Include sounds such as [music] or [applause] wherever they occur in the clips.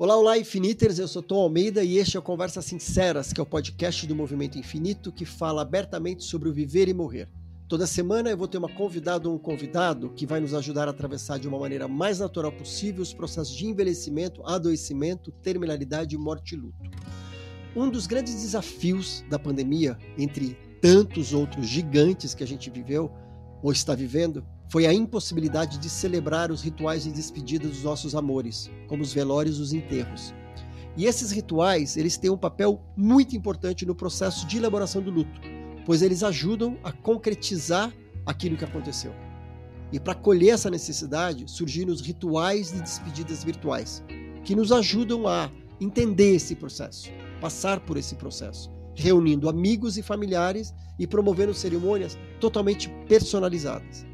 Olá, olá, Infiniters! Eu sou Tom Almeida e este é o Conversas Sinceras, que é o podcast do Movimento Infinito que fala abertamente sobre o viver e morrer. Toda semana eu vou ter uma convidada ou um convidado que vai nos ajudar a atravessar de uma maneira mais natural possível os processos de envelhecimento, adoecimento, terminalidade, morte e luto. Um dos grandes desafios da pandemia, entre tantos outros gigantes que a gente viveu ou está vivendo, foi a impossibilidade de celebrar os rituais de despedida dos nossos amores, como os velórios e os enterros. E esses rituais, eles têm um papel muito importante no processo de elaboração do luto, pois eles ajudam a concretizar aquilo que aconteceu. E para colher essa necessidade, surgiram os rituais de despedidas virtuais, que nos ajudam a entender esse processo, passar por esse processo, reunindo amigos e familiares e promovendo cerimônias totalmente personalizadas.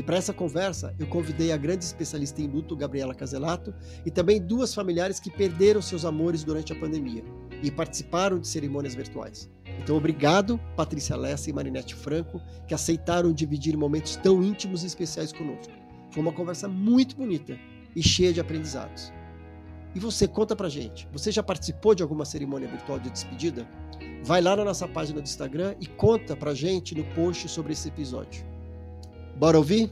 E para essa conversa, eu convidei a grande especialista em luto, Gabriela Caselato, e também duas familiares que perderam seus amores durante a pandemia e participaram de cerimônias virtuais. Então, obrigado, Patrícia Lessa e Marinete Franco, que aceitaram dividir momentos tão íntimos e especiais conosco. Foi uma conversa muito bonita e cheia de aprendizados. E você, conta pra gente, você já participou de alguma cerimônia virtual de despedida? Vai lá na nossa página do Instagram e conta pra gente no post sobre esse episódio. Bora ouvir?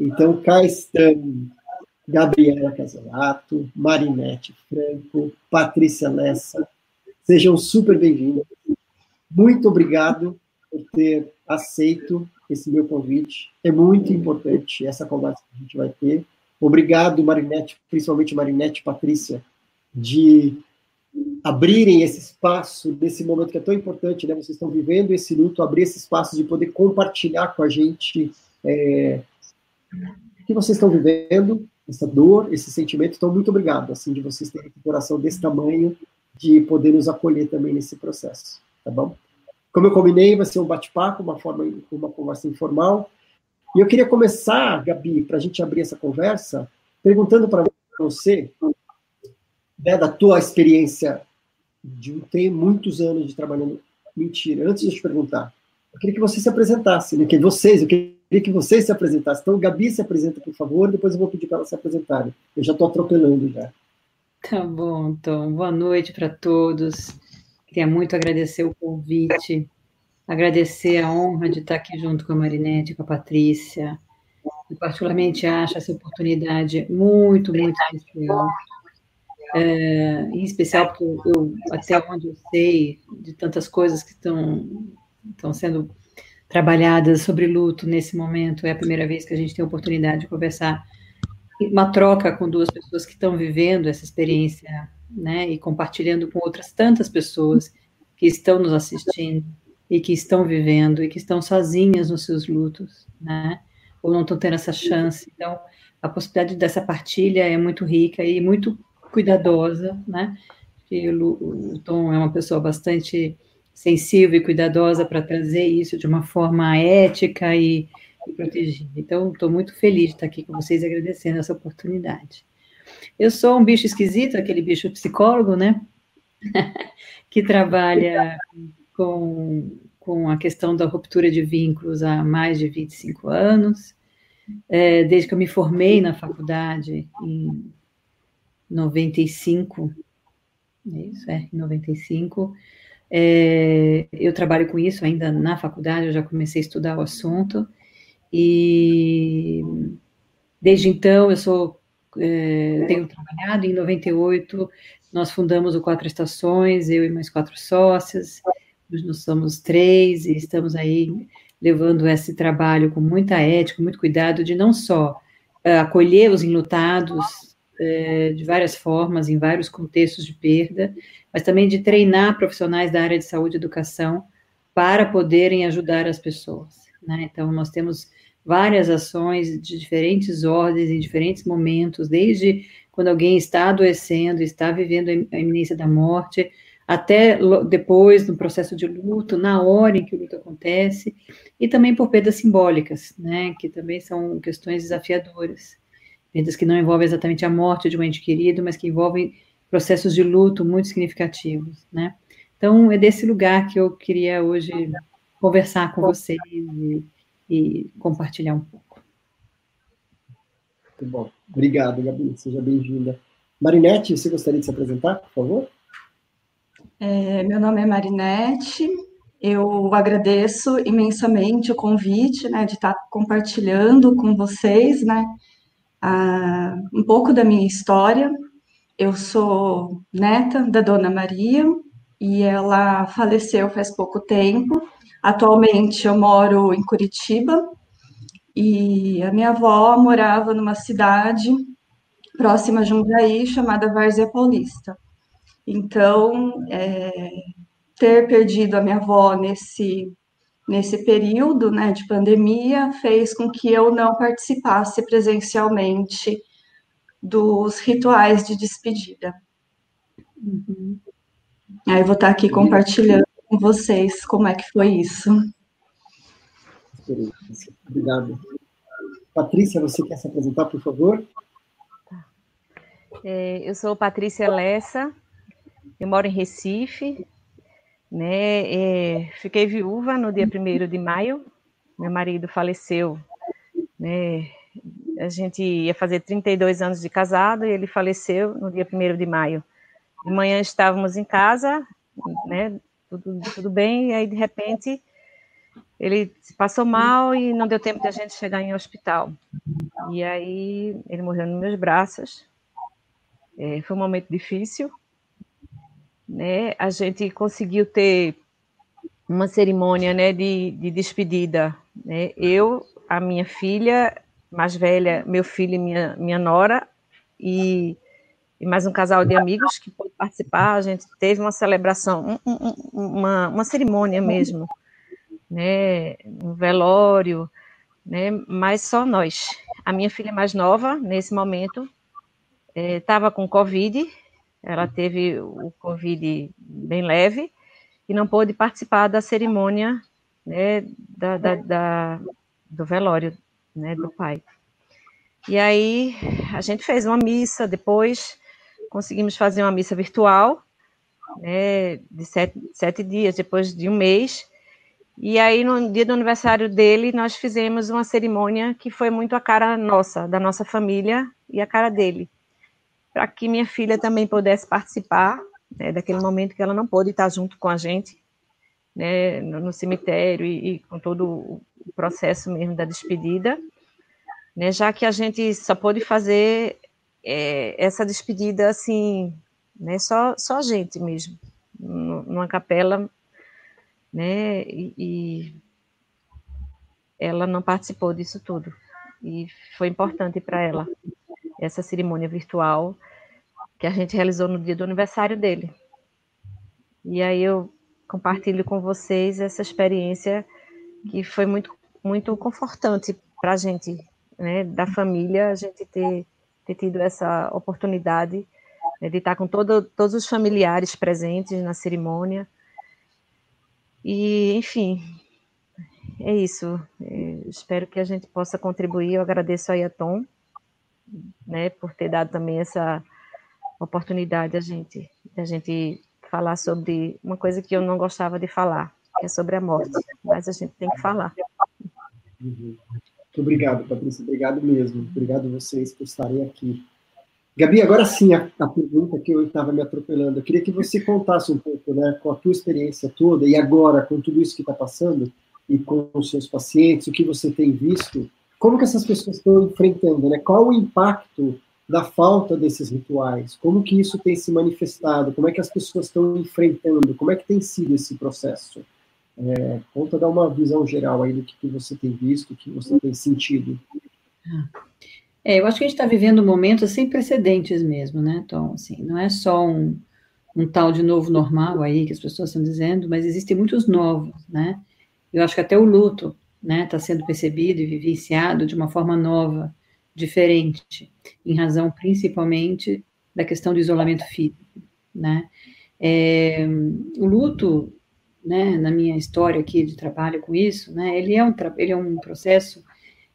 Então, cá estão Gabriela Casalato, Marinete Franco, Patrícia Lessa. Sejam super bem-vindos. Muito obrigado por ter aceito esse meu convite. É muito importante essa conversa que a gente vai ter. Obrigado, Marinete, principalmente Marinete Patrícia, de abrirem esse espaço nesse momento que é tão importante, né? Vocês estão vivendo esse luto, abrir esse espaço de poder compartilhar com a gente é, o que vocês estão vivendo, essa dor, esse sentimento. Então, muito obrigado, assim, de vocês terem um coração desse tamanho, de poder nos acolher também nesse processo, tá bom? Como eu combinei, vai ser um bate-papo, uma forma, uma conversa informal. E eu queria começar, Gabi, para a gente abrir essa conversa, perguntando para você né, da tua experiência de ter muitos anos de trabalhando. Mentira, antes de eu te perguntar, eu queria que você se apresentasse, né? que vocês, eu queria que vocês se apresentassem. Então, Gabi se apresenta, por favor, depois eu vou pedir para ela se apresentarem. Eu já estou atropelando já. Tá bom, então. Boa noite para todos. Queria muito agradecer o convite, agradecer a honra de estar aqui junto com a Marinette, com a Patrícia. Eu particularmente acho essa oportunidade muito, muito especial é, em especial porque eu, eu, até onde eu sei de tantas coisas que estão, estão sendo trabalhadas sobre luto nesse momento, é a primeira vez que a gente tem a oportunidade de conversar, uma troca com duas pessoas que estão vivendo essa experiência, né, e compartilhando com outras tantas pessoas que estão nos assistindo e que estão vivendo e que estão sozinhas nos seus lutos, né, ou não estão tendo essa chance. Então, a possibilidade dessa partilha é muito rica e muito cuidadosa, né? Que o, o Tom é uma pessoa bastante sensível e cuidadosa para trazer isso de uma forma ética e, e protegida. Então, estou muito feliz de estar aqui com vocês, agradecendo essa oportunidade. Eu sou um bicho esquisito, aquele bicho psicólogo, né? [laughs] que trabalha com, com a questão da ruptura de vínculos há mais de 25 anos. É, desde que eu me formei na faculdade, em 95, é isso, é, em 95. É, eu trabalho com isso ainda na faculdade, eu já comecei a estudar o assunto, e desde então eu sou, é, tenho trabalhado, em 98 nós fundamos o Quatro Estações, eu e mais quatro sócias, hoje nós somos três, e estamos aí levando esse trabalho com muita ética, muito cuidado, de não só uh, acolher os enlutados, é, de várias formas, em vários contextos de perda, mas também de treinar profissionais da área de saúde e educação para poderem ajudar as pessoas. Né? Então, nós temos várias ações de diferentes ordens, em diferentes momentos, desde quando alguém está adoecendo, está vivendo a iminência da morte, até depois no processo de luto, na hora em que o luto acontece, e também por perdas simbólicas, né, que também são questões desafiadoras perdas que não envolvem exatamente a morte de um ente querido, mas que envolvem processos de luto muito significativos, né? Então, é desse lugar que eu queria hoje conversar com vocês e, e compartilhar um pouco. Muito bom. Obrigado, Gabi. Seja bem-vinda. Marinete, você gostaria de se apresentar, por favor? É, meu nome é Marinete. Eu agradeço imensamente o convite, né, de estar compartilhando com vocês, né, a, um pouco da minha história. Eu sou neta da Dona Maria e ela faleceu faz pouco tempo. Atualmente eu moro em Curitiba e a minha avó morava numa cidade próxima a Jundiaí chamada Várzea Paulista. Então, é, ter perdido a minha avó nesse nesse período né, de pandemia fez com que eu não participasse presencialmente dos rituais de despedida. Uhum. Aí vou estar aqui compartilhando com vocês como é que foi isso. Obrigado. Patrícia, você quer se apresentar, por favor? É, eu sou Patrícia Lessa, eu moro em Recife, né? É, fiquei viúva no dia 1 de maio, meu marido faleceu, né? A gente ia fazer 32 anos de casado e ele faleceu no dia 1 de maio. De manhã estávamos em casa, né? Tudo, tudo bem, e aí de repente ele passou mal e não deu tempo de a gente chegar em hospital. E aí ele morreu nos meus braços. É, foi um momento difícil, né, a gente conseguiu ter uma cerimônia né, de, de despedida. Né? Eu, a minha filha mais velha, meu filho e minha, minha nora, e, e mais um casal de amigos que pôde participar. A gente teve uma celebração, um, um, uma, uma cerimônia mesmo, né, um velório, né, mas só nós. A minha filha mais nova, nesse momento, estava é, com Covid, ela teve o Covid bem leve e não pôde participar da cerimônia né, da, da, da, do velório né, do pai. E aí a gente fez uma missa, depois conseguimos fazer uma missa virtual, né, de sete, sete dias, depois de um mês. E aí, no dia do aniversário dele, nós fizemos uma cerimônia que foi muito a cara nossa, da nossa família e a cara dele para que minha filha também pudesse participar né, daquele momento que ela não pôde estar junto com a gente né, no, no, cemitério e, e, com todo o processo mesmo da despedida, né, já que a gente só pôde fazer é, essa despedida assim, né, só, só a gente mesmo, numa capela, né, e, e ela não participou disso tudo, e foi importante para ela essa cerimônia virtual que a gente realizou no dia do aniversário dele. E aí eu compartilho com vocês essa experiência que foi muito, muito confortante para a gente, né, da família, a gente ter, ter tido essa oportunidade né, de estar com todo, todos os familiares presentes na cerimônia. E, enfim, é isso. É, espero que a gente possa contribuir. Eu agradeço aí a Tom, né, por ter dado também essa oportunidade a gente, a gente falar sobre uma coisa que eu não gostava de falar, que é sobre a morte, mas a gente tem que falar. Muito obrigado, Patrícia, obrigado mesmo, obrigado vocês por estarem aqui. Gabi, agora sim, a, a pergunta que eu estava me atropelando, eu queria que você contasse um pouco, né, com a tua experiência toda, e agora, com tudo isso que está passando, e com os seus pacientes, o que você tem visto, como que essas pessoas estão enfrentando, né, qual o impacto da falta desses rituais? Como que isso tem se manifestado? Como é que as pessoas estão enfrentando? Como é que tem sido esse processo? É, conta dar uma visão geral aí do que, que você tem visto, o que você tem sentido. É, eu acho que a gente está vivendo um momento sem precedentes mesmo, né, Tom? Assim, não é só um, um tal de novo normal aí que as pessoas estão dizendo, mas existem muitos novos, né? Eu acho que até o luto, né, está sendo percebido e vivenciado de uma forma nova diferente, em razão principalmente da questão do isolamento físico, né? É, o luto, né, na minha história aqui de trabalho com isso, né, ele é um, ele é um processo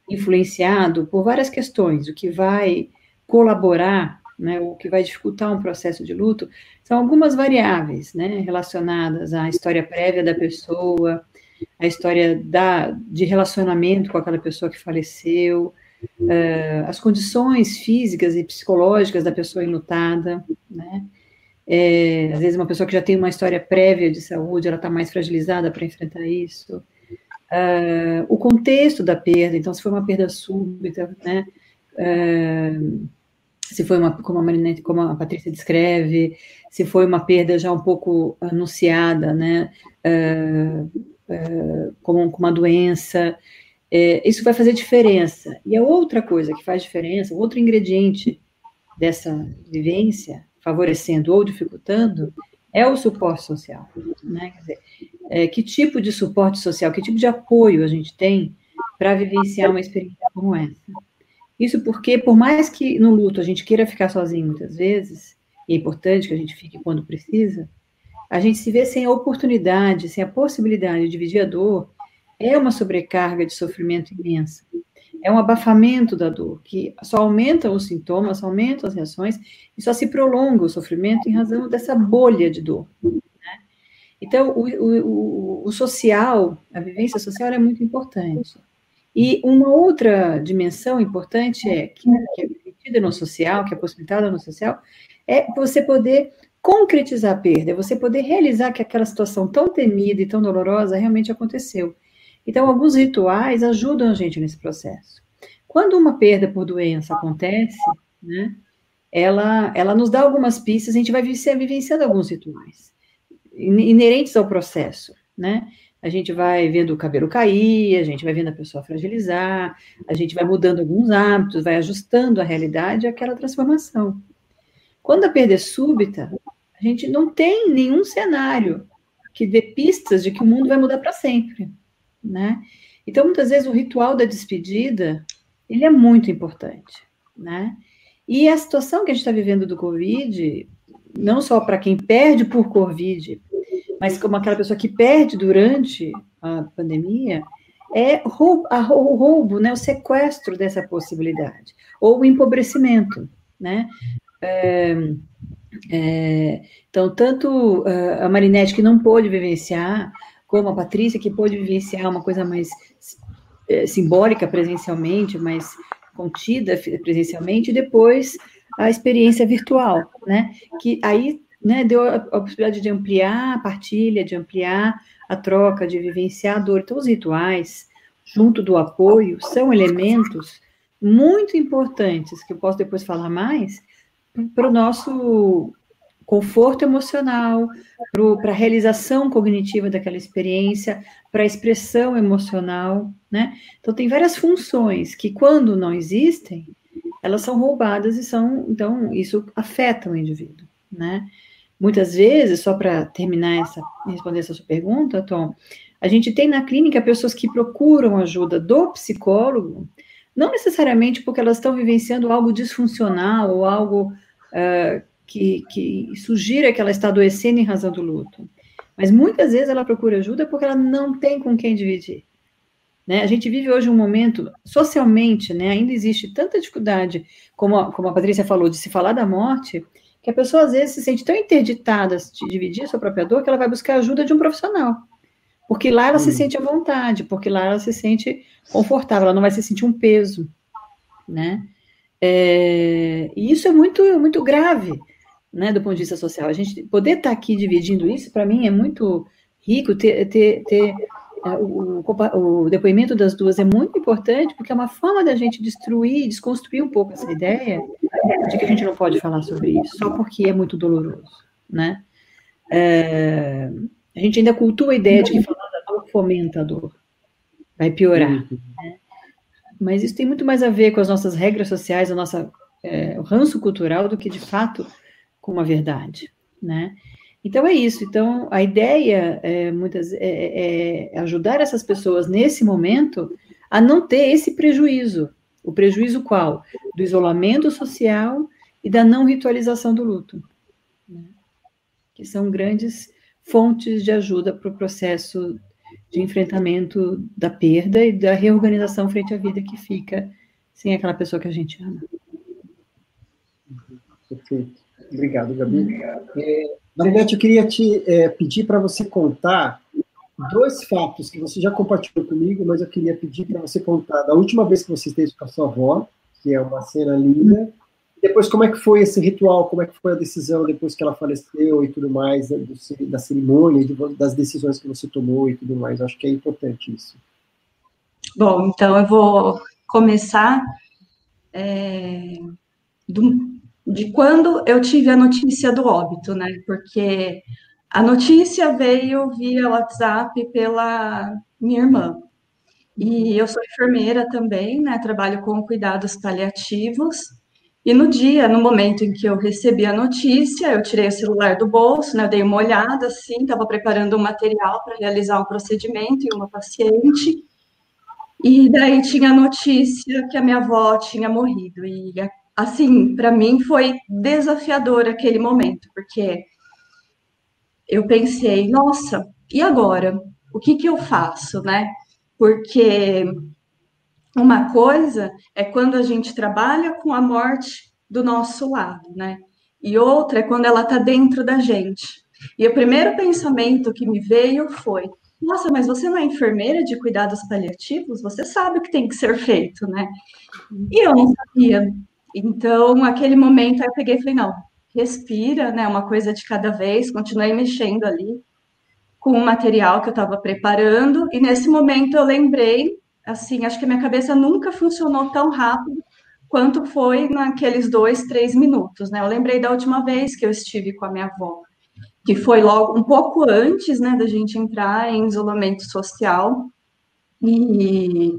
influenciado por várias questões, o que vai colaborar, né, o que vai dificultar um processo de luto, são algumas variáveis, né, relacionadas à história prévia da pessoa, a história da, de relacionamento com aquela pessoa que faleceu, uh, as condições físicas e psicológicas da pessoa enlutada, né? É, às vezes uma pessoa que já tem uma história prévia de saúde, ela está mais fragilizada para enfrentar isso. Uh, o contexto da perda, então se foi uma perda súbita, né? Uh, se foi uma, como a como a Patrícia descreve, se foi uma perda já um pouco anunciada, né? Uh, como, como uma doença, é, isso vai fazer diferença. E a outra coisa que faz diferença, outro ingrediente dessa vivência, favorecendo ou dificultando, é o suporte social. Né? Quer dizer, é, que tipo de suporte social, que tipo de apoio a gente tem para vivenciar uma experiência como essa? Isso porque, por mais que no luto a gente queira ficar sozinho muitas vezes, e é importante que a gente fique quando precisa, a gente se vê sem a oportunidade, sem a possibilidade de dividir a dor, é uma sobrecarga de sofrimento imensa. É um abafamento da dor, que só aumenta os sintomas, só aumenta as reações, e só se prolonga o sofrimento em razão dessa bolha de dor. Né? Então, o, o, o, social, a vivência social é muito importante. E uma outra dimensão importante é que, que é permitida no social, que é possibilitada no social, é você poder concretizar a perda, é você poder realizar que aquela situação tão temida e tão dolorosa realmente aconteceu. Então, alguns rituais ajudam a gente nesse processo. Quando uma perda por doença acontece, né, ela, ela nos dá algumas pistas, a gente vai vivenciando alguns rituais inerentes ao processo, né? A gente vai vendo o cabelo cair, a gente vai vendo a pessoa fragilizar, a gente vai mudando alguns hábitos, vai ajustando a realidade àquela transformação. Quando a perda é súbita, a gente não tem nenhum cenário que dê pistas de que o mundo vai mudar para sempre, né? Então, muitas vezes, o ritual da despedida, ele é muito importante, né? E a situação que a gente está vivendo do Covid, não só para quem perde por Covid, mas como aquela pessoa que perde durante a pandemia, é roubo, o roubo, né, o sequestro dessa possibilidade, ou o empobrecimento, né? É, é, então, tanto uh, a Marinette, que não pôde vivenciar, como a Patrícia, que pôde vivenciar uma coisa mais é, simbólica presencialmente, mais contida presencialmente, e depois a experiência virtual, né? Que aí né, deu a, a possibilidade de ampliar a partilha, de ampliar a troca, de vivenciar a dor. Então, os rituais, junto do apoio, são elementos muito importantes, que eu posso depois falar mais, para o nosso conforto emocional, para a realização cognitiva daquela experiência, para a expressão emocional, né? Então tem várias funções que quando não existem, elas são roubadas e são, então isso afeta o indivíduo, né? Muitas vezes, só para terminar essa responder essa sua pergunta, Tom, a gente tem na clínica pessoas que procuram ajuda do psicólogo, não necessariamente porque elas estão vivenciando algo disfuncional ou algo uh, que, que sugira que ela está adoecendo em razão do luto. Mas muitas vezes ela procura ajuda porque ela não tem com quem dividir. Né? A gente vive hoje um momento, socialmente, né, ainda existe tanta dificuldade, como a, como a Patrícia falou, de se falar da morte, que a pessoa às vezes se sente tão interditada de dividir a sua própria dor que ela vai buscar ajuda de um profissional. Porque lá ela hum. se sente à vontade, porque lá ela se sente confortável, ela não vai se sentir um peso, né? É, e isso é muito, muito grave, né, do ponto de vista social. A gente poder estar tá aqui dividindo isso, para mim, é muito rico ter, ter, ter é, o, o, depoimento das duas é muito importante, porque é uma forma da gente destruir, desconstruir um pouco essa ideia de que a gente não pode falar sobre isso, só porque é muito doloroso, né? É, a gente ainda cultua a ideia de que falar da dor fomenta a dor, vai piorar, né? Mas isso tem muito mais a ver com as nossas regras sociais, a nossa, é, o ranço cultural, do que de fato com uma verdade, né? Então é isso. Então a ideia é, muitas é, é, ajudar essas pessoas nesse momento a não ter esse prejuízo. O prejuízo qual? Do isolamento social e da não ritualização do luto, né? que são grandes fontes de ajuda para o processo de enfrentamento da perda e da reorganização frente à vida que fica sem aquela pessoa que a gente ama. Perfeito. Obrigado, Gabi. É, Marinette, eu queria te é, pedir para você contar dois fatos que você já compartilhou comigo, mas eu queria pedir para você contar da última vez que você esteve com a sua avó, que é uma cena linda, depois como é que foi esse ritual, como é que foi a decisão depois que ela faleceu e tudo mais, né, da cerimônia, das decisões que você tomou e tudo mais. Acho que é importante isso. Bom, então eu vou começar é, do, de quando eu tive a notícia do óbito, né? Porque a notícia veio via WhatsApp pela minha irmã. E eu sou enfermeira também, né? Trabalho com cuidados paliativos. E no dia, no momento em que eu recebi a notícia, eu tirei o celular do bolso, né? Eu dei uma olhada assim, estava preparando um material para realizar um procedimento em uma paciente. E daí tinha a notícia que a minha avó tinha morrido. E assim, para mim foi desafiador aquele momento, porque eu pensei, nossa, e agora? O que que eu faço, né? Porque uma coisa é quando a gente trabalha com a morte do nosso lado, né? E outra é quando ela está dentro da gente. E o primeiro pensamento que me veio foi: nossa, mas você não é enfermeira de cuidados paliativos? Você sabe o que tem que ser feito, né? E eu não sabia. Então, aquele momento, aí eu peguei e falei, não, respira, né? Uma coisa de cada vez, continuei mexendo ali com o material que eu estava preparando, e nesse momento eu lembrei, assim, acho que a minha cabeça nunca funcionou tão rápido quanto foi naqueles dois, três minutos, né? Eu lembrei da última vez que eu estive com a minha avó que foi logo um pouco antes, né, da gente entrar em isolamento social. E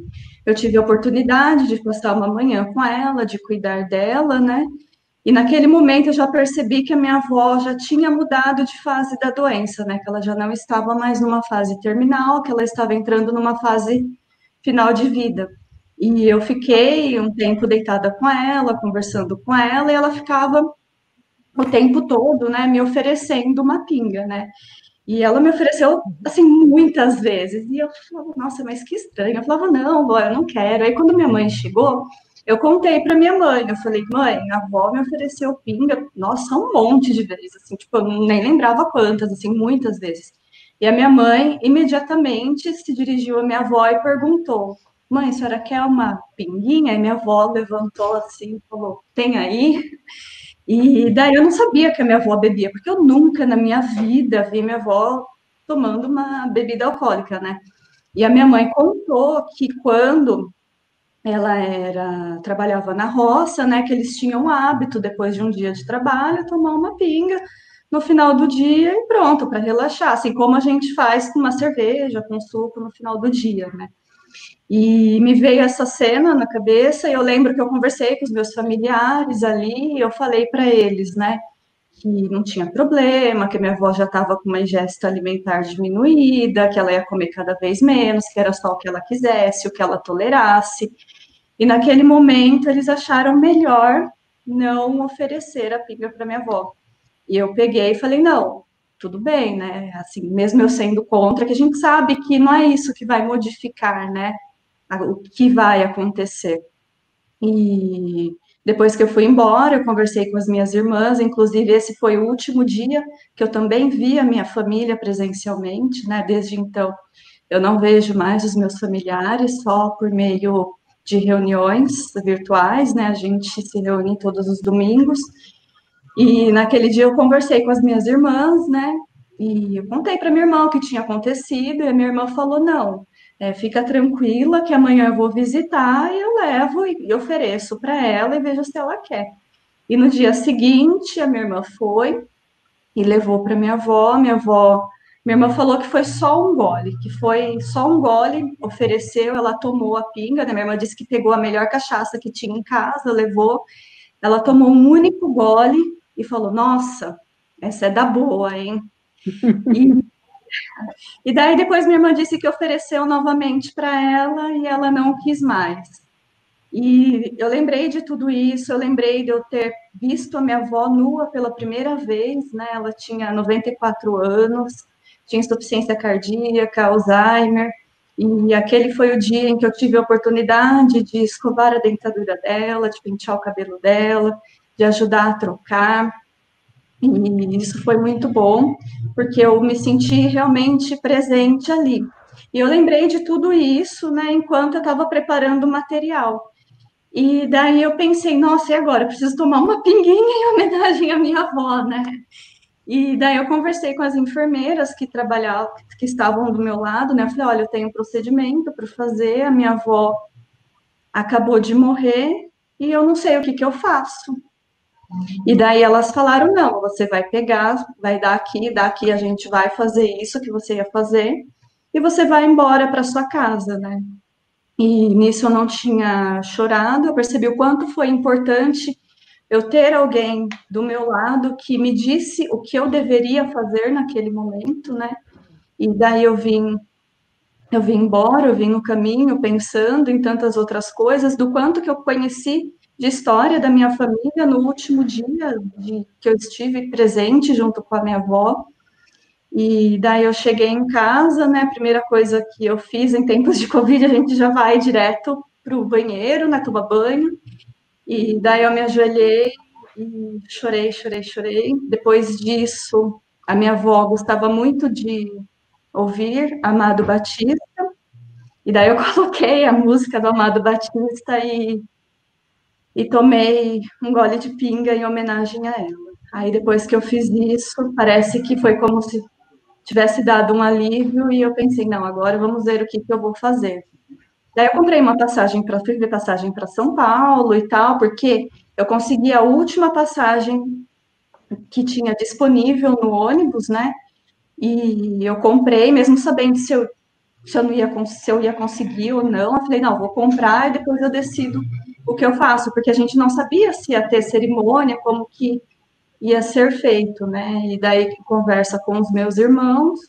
eu tive a oportunidade de passar uma manhã com ela, de cuidar dela, né? E naquele momento eu já percebi que a minha avó já tinha mudado de fase da doença, né? Que ela já não estava mais numa fase terminal, que ela estava entrando numa fase final de vida. E eu fiquei um tempo deitada com ela, conversando com ela, e ela ficava o tempo todo, né, me oferecendo uma pinga, né? E ela me ofereceu, assim, muitas vezes. E eu falava, nossa, mas que estranho. Eu falava, não, vó, eu não quero. Aí, quando minha mãe chegou, eu contei para minha mãe. Eu falei, mãe, a avó me ofereceu pinga, nossa, um monte de vezes. Assim, tipo, eu nem lembrava quantas, assim, muitas vezes. E a minha mãe, imediatamente, se dirigiu à minha avó e perguntou, mãe, a senhora quer uma pinguinha? E minha avó levantou assim e falou, tem aí? E daí eu não sabia que a minha avó bebia, porque eu nunca na minha vida vi minha avó tomando uma bebida alcoólica, né? E a minha mãe contou que quando ela era trabalhava na roça, né, que eles tinham o hábito depois de um dia de trabalho tomar uma pinga no final do dia e pronto para relaxar, assim como a gente faz com uma cerveja, com suco no final do dia, né? E me veio essa cena na cabeça, e eu lembro que eu conversei com os meus familiares ali, e eu falei para eles, né, que não tinha problema, que minha avó já estava com uma ingesta alimentar diminuída, que ela ia comer cada vez menos, que era só o que ela quisesse, o que ela tolerasse. E naquele momento eles acharam melhor não oferecer a pinga para minha avó. E eu peguei e falei: não, tudo bem, né? Assim, mesmo eu sendo contra, que a gente sabe que não é isso que vai modificar, né? o que vai acontecer. E depois que eu fui embora, eu conversei com as minhas irmãs, inclusive esse foi o último dia que eu também vi a minha família presencialmente, né? Desde então, eu não vejo mais os meus familiares, só por meio de reuniões virtuais, né? A gente se reúne todos os domingos. E naquele dia eu conversei com as minhas irmãs, né? E eu contei para minha irmã o que tinha acontecido, e a minha irmã falou: não, é, fica tranquila que amanhã eu vou visitar e eu levo e ofereço para ela e vejo se ela quer. E no dia seguinte, a minha irmã foi e levou para minha avó. Minha avó, minha irmã falou que foi só um gole, que foi só um gole, ofereceu, ela tomou a pinga. Né? Minha irmã disse que pegou a melhor cachaça que tinha em casa, levou. Ela tomou um único gole e falou: Nossa, essa é da boa, hein? E e daí depois minha irmã disse que ofereceu novamente para ela e ela não quis mais. E eu lembrei de tudo isso, eu lembrei de eu ter visto a minha avó nua pela primeira vez, né? Ela tinha 94 anos, tinha insuficiência cardíaca, Alzheimer, e aquele foi o dia em que eu tive a oportunidade de escovar a dentadura dela, de pentear o cabelo dela, de ajudar a trocar. E isso foi muito bom, porque eu me senti realmente presente ali. E eu lembrei de tudo isso, né, enquanto eu estava preparando o material. E daí eu pensei, nossa, e agora? Eu preciso tomar uma pinguinha em homenagem à minha avó, né? E daí eu conversei com as enfermeiras que trabalhavam, que estavam do meu lado, né? Eu falei, olha, eu tenho um procedimento para fazer, a minha avó acabou de morrer e eu não sei o que, que eu faço. E daí elas falaram, não, você vai pegar, vai dar aqui, daqui a gente vai fazer isso que você ia fazer, e você vai embora para sua casa, né? E nisso eu não tinha chorado, eu percebi o quanto foi importante eu ter alguém do meu lado que me disse o que eu deveria fazer naquele momento, né? E daí eu vim eu vim embora, eu vim no caminho pensando em tantas outras coisas, do quanto que eu conheci de história da minha família no último dia de, que eu estive presente junto com a minha avó. E daí eu cheguei em casa, né? A primeira coisa que eu fiz em tempos de Covid, a gente já vai direto para o banheiro, né? Tomar banho. E daí eu me ajoelhei e chorei, chorei, chorei. Depois disso, a minha avó gostava muito de ouvir Amado Batista. E daí eu [laughs] coloquei a música do Amado Batista e, e tomei um gole de pinga em homenagem a ela. Aí depois que eu fiz isso, parece que foi como se tivesse dado um alívio e eu pensei, não, agora vamos ver o que, que eu vou fazer. Daí eu comprei uma passagem para fui ver passagem para São Paulo e tal, porque eu consegui a última passagem que tinha disponível no ônibus, né? E eu comprei, mesmo sabendo se eu, se eu, não ia, se eu ia conseguir ou não. Eu falei, não, vou comprar e depois eu decido o que eu faço, porque a gente não sabia se ia ter cerimônia, como que ia ser feito, né? E daí, conversa com os meus irmãos,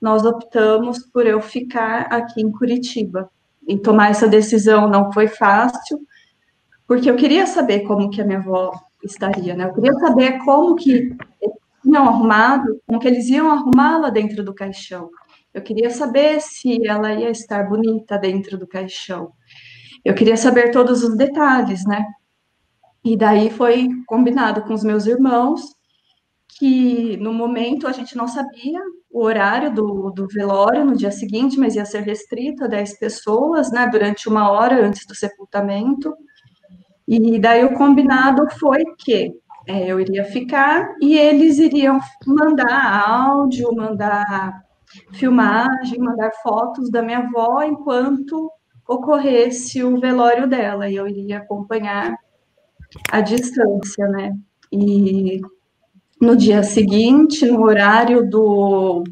nós optamos por eu ficar aqui em Curitiba e tomar essa decisão não foi fácil, porque eu queria saber como que a minha avó estaria, né? Eu queria saber como que eles tinham arrumado, como que eles iam arrumá-la dentro do caixão. Eu queria saber se ela ia estar bonita dentro do caixão. Eu queria saber todos os detalhes, né? E daí foi combinado com os meus irmãos que no momento a gente não sabia o horário do, do velório no dia seguinte, mas ia ser restrito a 10 pessoas, né, durante uma hora antes do sepultamento. E daí o combinado foi que é, eu iria ficar e eles iriam mandar áudio, mandar filmagem, mandar fotos da minha avó enquanto ocorresse o velório dela, e eu iria acompanhar à distância, né? E no dia seguinte, no horário do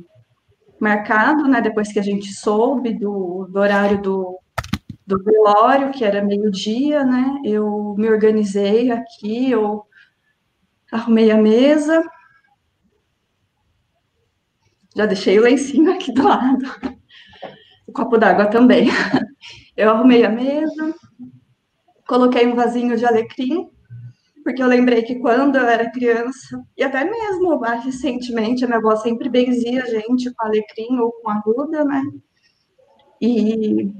marcado, né, depois que a gente soube do, do horário do, do velório, que era meio-dia, né, eu me organizei aqui, eu arrumei a mesa, já deixei o lencinho aqui do lado, o copo d'água também. Eu arrumei a mesa, coloquei um vasinho de alecrim, porque eu lembrei que quando eu era criança, e até mesmo recentemente, a minha avó sempre benzia a gente com alecrim ou com arruda, né? E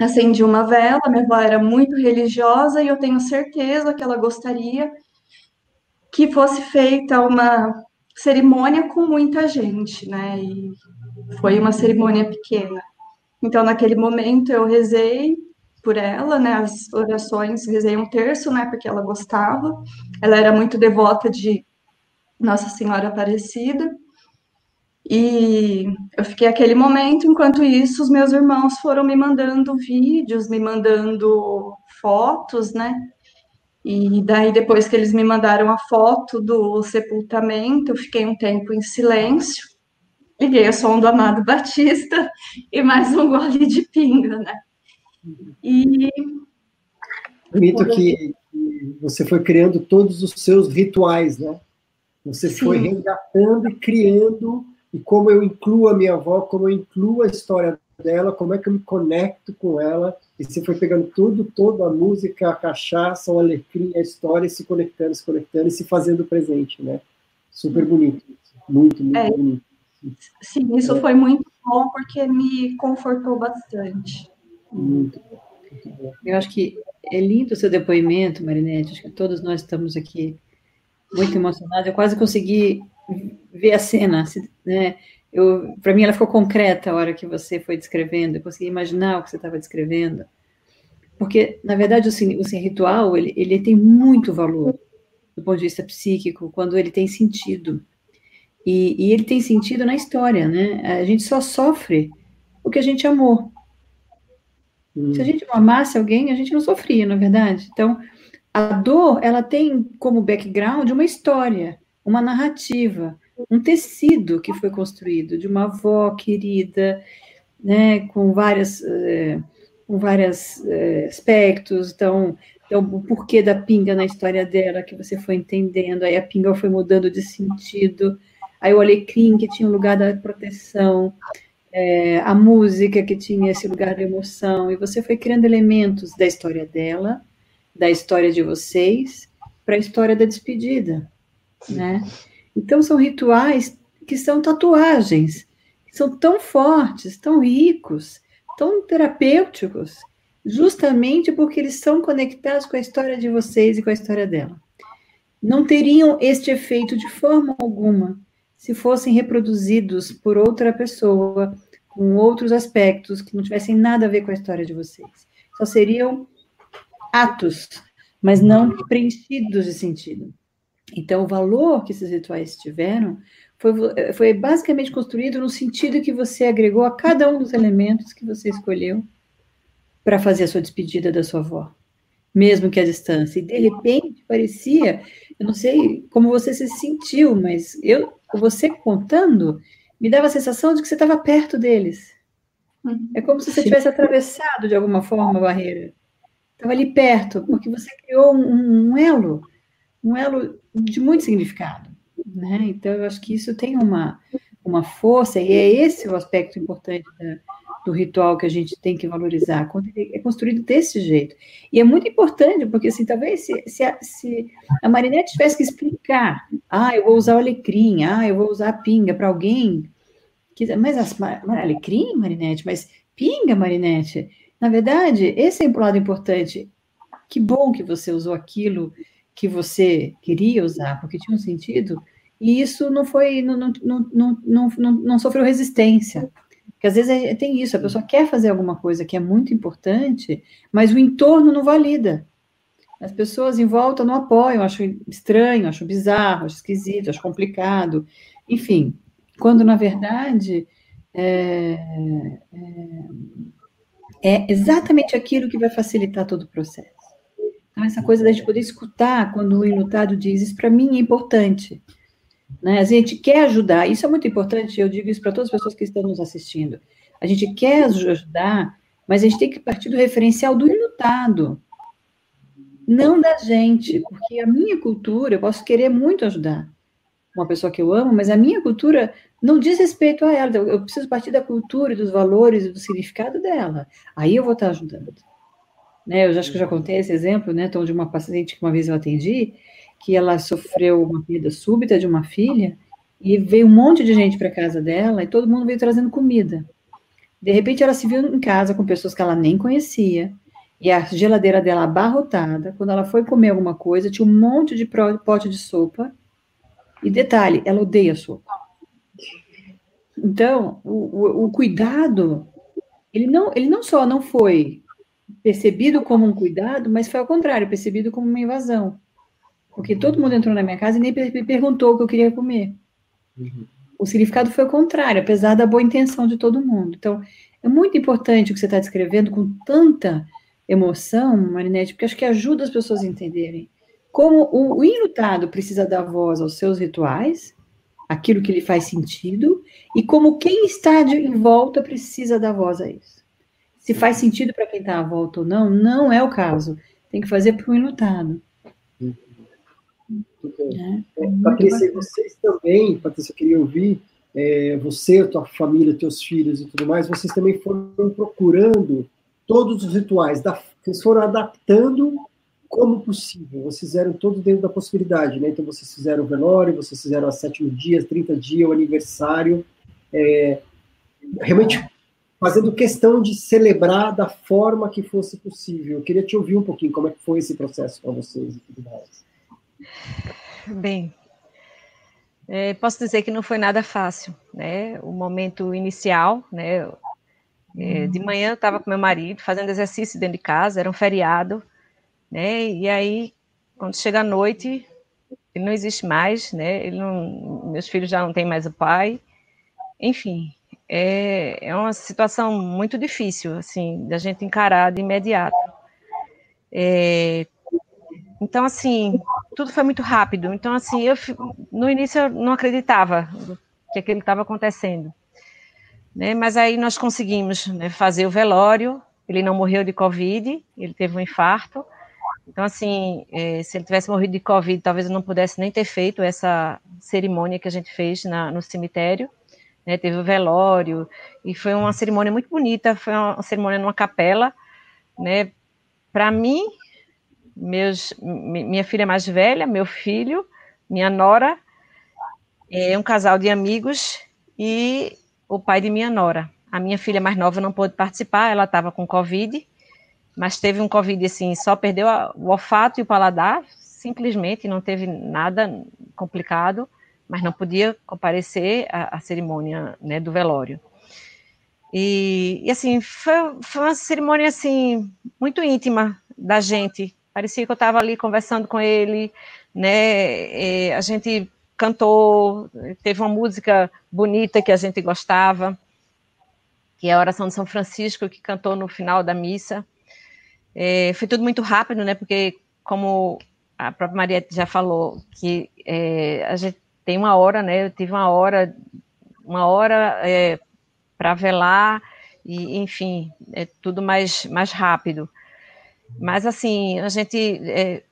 acendi uma vela, minha avó era muito religiosa e eu tenho certeza que ela gostaria que fosse feita uma cerimônia com muita gente, né? E foi uma cerimônia pequena. Então, naquele momento, eu rezei por ela, né? As orações, rezei um terço, né? Porque ela gostava. Ela era muito devota de Nossa Senhora Aparecida. E eu fiquei aquele momento, enquanto isso, os meus irmãos foram me mandando vídeos, me mandando fotos, né? E daí, depois que eles me mandaram a foto do sepultamento, eu fiquei um tempo em silêncio, liguei o som do Amado Batista e mais um gole de pinga, né? E. Bonito que, você foi criando todos os seus rituais, né? Você Sim. foi resgatando e criando, e como eu incluo a minha avó, como eu incluo a história dela, como é que eu me conecto com ela, e você foi pegando tudo, toda a música, a cachaça, o alecrim, a história, se conectando, se conectando e se fazendo presente, né? Super bonito, muito, muito é, bonito. Sim, isso foi muito bom, porque me confortou bastante. Muito, Eu acho que é lindo o seu depoimento, Marinete. Acho que todos nós estamos aqui muito emocionada. Eu quase consegui ver a cena, né? Eu, para mim, ela ficou concreta a hora que você foi descrevendo. Eu consegui imaginar o que você estava descrevendo, porque na verdade o, o ritual ele, ele tem muito valor do ponto de vista psíquico quando ele tem sentido. E, e, ele tem sentido na história, né? A gente só sofre o que a gente amou. Hum. Se a gente não amasse alguém, a gente não sofria, na é verdade. Então, a dor, ela tem como background uma história, uma narrativa, um tecido que foi construído de uma avó querida, né, com várias, é, com vários é, aspectos. Então, então, o porquê da pinga na história dela, que você foi entendendo, aí a pinga foi mudando de sentido, aí o alecrim, que tinha o lugar da proteção, é, a música, que tinha esse lugar da emoção, e você foi criando elementos da história dela, da história de vocês para a história da despedida, né? Então são rituais que são tatuagens, que são tão fortes, tão ricos, tão terapêuticos, justamente porque eles são conectados com a história de vocês e com a história dela. Não teriam este efeito de forma alguma se fossem reproduzidos por outra pessoa, com outros aspectos que não tivessem nada a ver com a história de vocês. Só seriam atos, mas não preenchidos de sentido. Então, o valor que esses rituais tiveram foi, foi basicamente construído no sentido que você agregou a cada um dos elementos que você escolheu para fazer a sua despedida da sua avó, mesmo que à distância. E de repente parecia, eu não sei como você se sentiu, mas eu, você contando, me dava a sensação de que você estava perto deles. Uhum. É como se você tivesse atravessado de alguma forma a barreira estava ali perto, porque você criou um, um, elo, um elo de muito significado, né? Então, eu acho que isso tem uma, uma força, e é esse o aspecto importante da, do ritual que a gente tem que valorizar, quando ele é construído desse jeito. E é muito importante, porque, assim, talvez se, se, a, se a Marinette tivesse que explicar, ah, eu vou usar o alecrim, ah, eu vou usar a pinga para alguém, mas as, alecrim, Marinette, mas pinga, Marinette, na verdade, esse é o lado importante. Que bom que você usou aquilo que você queria usar, porque tinha um sentido, e isso não foi, não, não, não, não, não, não sofreu resistência. Porque às vezes é, tem isso, a pessoa quer fazer alguma coisa que é muito importante, mas o entorno não valida. As pessoas em volta não apoiam, acham estranho, acham bizarro, acham esquisito, acham complicado. Enfim, quando na verdade é, é, é exatamente aquilo que vai facilitar todo o processo. Então, essa coisa da gente poder escutar quando o enlutado diz, isso para mim é importante. Né? A gente quer ajudar, isso é muito importante, eu digo isso para todas as pessoas que estão nos assistindo. A gente quer ajudar, mas a gente tem que partir do referencial do enlutado, não da gente, porque a minha cultura, eu posso querer muito ajudar uma pessoa que eu amo, mas a minha cultura não diz respeito a ela. Eu preciso partir da cultura, dos valores e do significado dela. Aí eu vou estar ajudando. Né, eu já, acho que eu já contei esse exemplo, né, então, de uma paciente que uma vez eu atendi, que ela sofreu uma perda súbita de uma filha, e veio um monte de gente para casa dela, e todo mundo veio trazendo comida. De repente, ela se viu em casa com pessoas que ela nem conhecia, e a geladeira dela abarrotada. Quando ela foi comer alguma coisa, tinha um monte de pote de sopa. E detalhe, ela odeia sopa. Então, o, o, o, cuidado, ele não, ele não só não foi percebido como um cuidado, mas foi ao contrário, percebido como uma invasão. Porque todo mundo entrou na minha casa e nem me perguntou o que eu queria comer. Uhum. O significado foi o contrário, apesar da boa intenção de todo mundo. Então, é muito importante o que você está descrevendo com tanta emoção, Marinette, porque acho que ajuda as pessoas a entenderem como o, o enlutado precisa dar voz aos seus rituais, aquilo que lhe faz sentido, e como quem está de, em volta precisa dar voz a isso. Se faz sentido para quem está à volta ou não, não é o caso. Tem que fazer para o enlutado. É, é Patrícia, vocês também, Patrícia, eu queria ouvir, é, você, tua família, teus filhos e tudo mais, vocês também foram procurando todos os rituais, da, vocês foram adaptando como possível. Vocês fizeram todo dentro da possibilidade, né? Então, vocês fizeram o velório, vocês fizeram a sétimo dia, 30 dias, o aniversário. É, realmente fazendo questão de celebrar da forma que fosse possível. Eu queria te ouvir um pouquinho como é que foi esse processo para vocês e tudo mais. Bem, é, posso dizer que não foi nada fácil, né? O momento inicial, né? É, de manhã eu estava com meu marido fazendo exercício dentro de casa, era um feriado, né? E aí, quando chega a noite, ele não existe mais, né? Ele não, meus filhos já não têm mais o pai. Enfim, é, é uma situação muito difícil, assim, da gente encarar de imediato. É, então, assim, tudo foi muito rápido. Então, assim, eu no início eu não acreditava que aquilo estava acontecendo. Né? Mas aí nós conseguimos né, fazer o velório. Ele não morreu de Covid, ele teve um infarto. Então, assim, é, se ele tivesse morrido de Covid, talvez eu não pudesse nem ter feito essa cerimônia que a gente fez na, no cemitério. Né? Teve o velório, e foi uma cerimônia muito bonita. Foi uma, uma cerimônia numa capela. Né? Para mim, meus, minha filha mais velha, meu filho, minha nora, é um casal de amigos e o pai de minha nora. A minha filha mais nova não pôde participar, ela estava com Covid, mas teve um Covid assim, só perdeu o olfato e o paladar, simplesmente, não teve nada complicado, mas não podia comparecer à, à cerimônia né, do velório. E, e assim, foi, foi uma cerimônia assim, muito íntima da gente, Parecia que eu estava ali conversando com ele, né? E a gente cantou, teve uma música bonita que a gente gostava, que é a oração de São Francisco, que cantou no final da missa. É, foi tudo muito rápido, né? Porque como a própria Maria já falou, que é, a gente tem uma hora, né? Eu tive uma hora, uma hora é, para velar e, enfim, é tudo mais mais rápido. Mas, assim, a gente. É,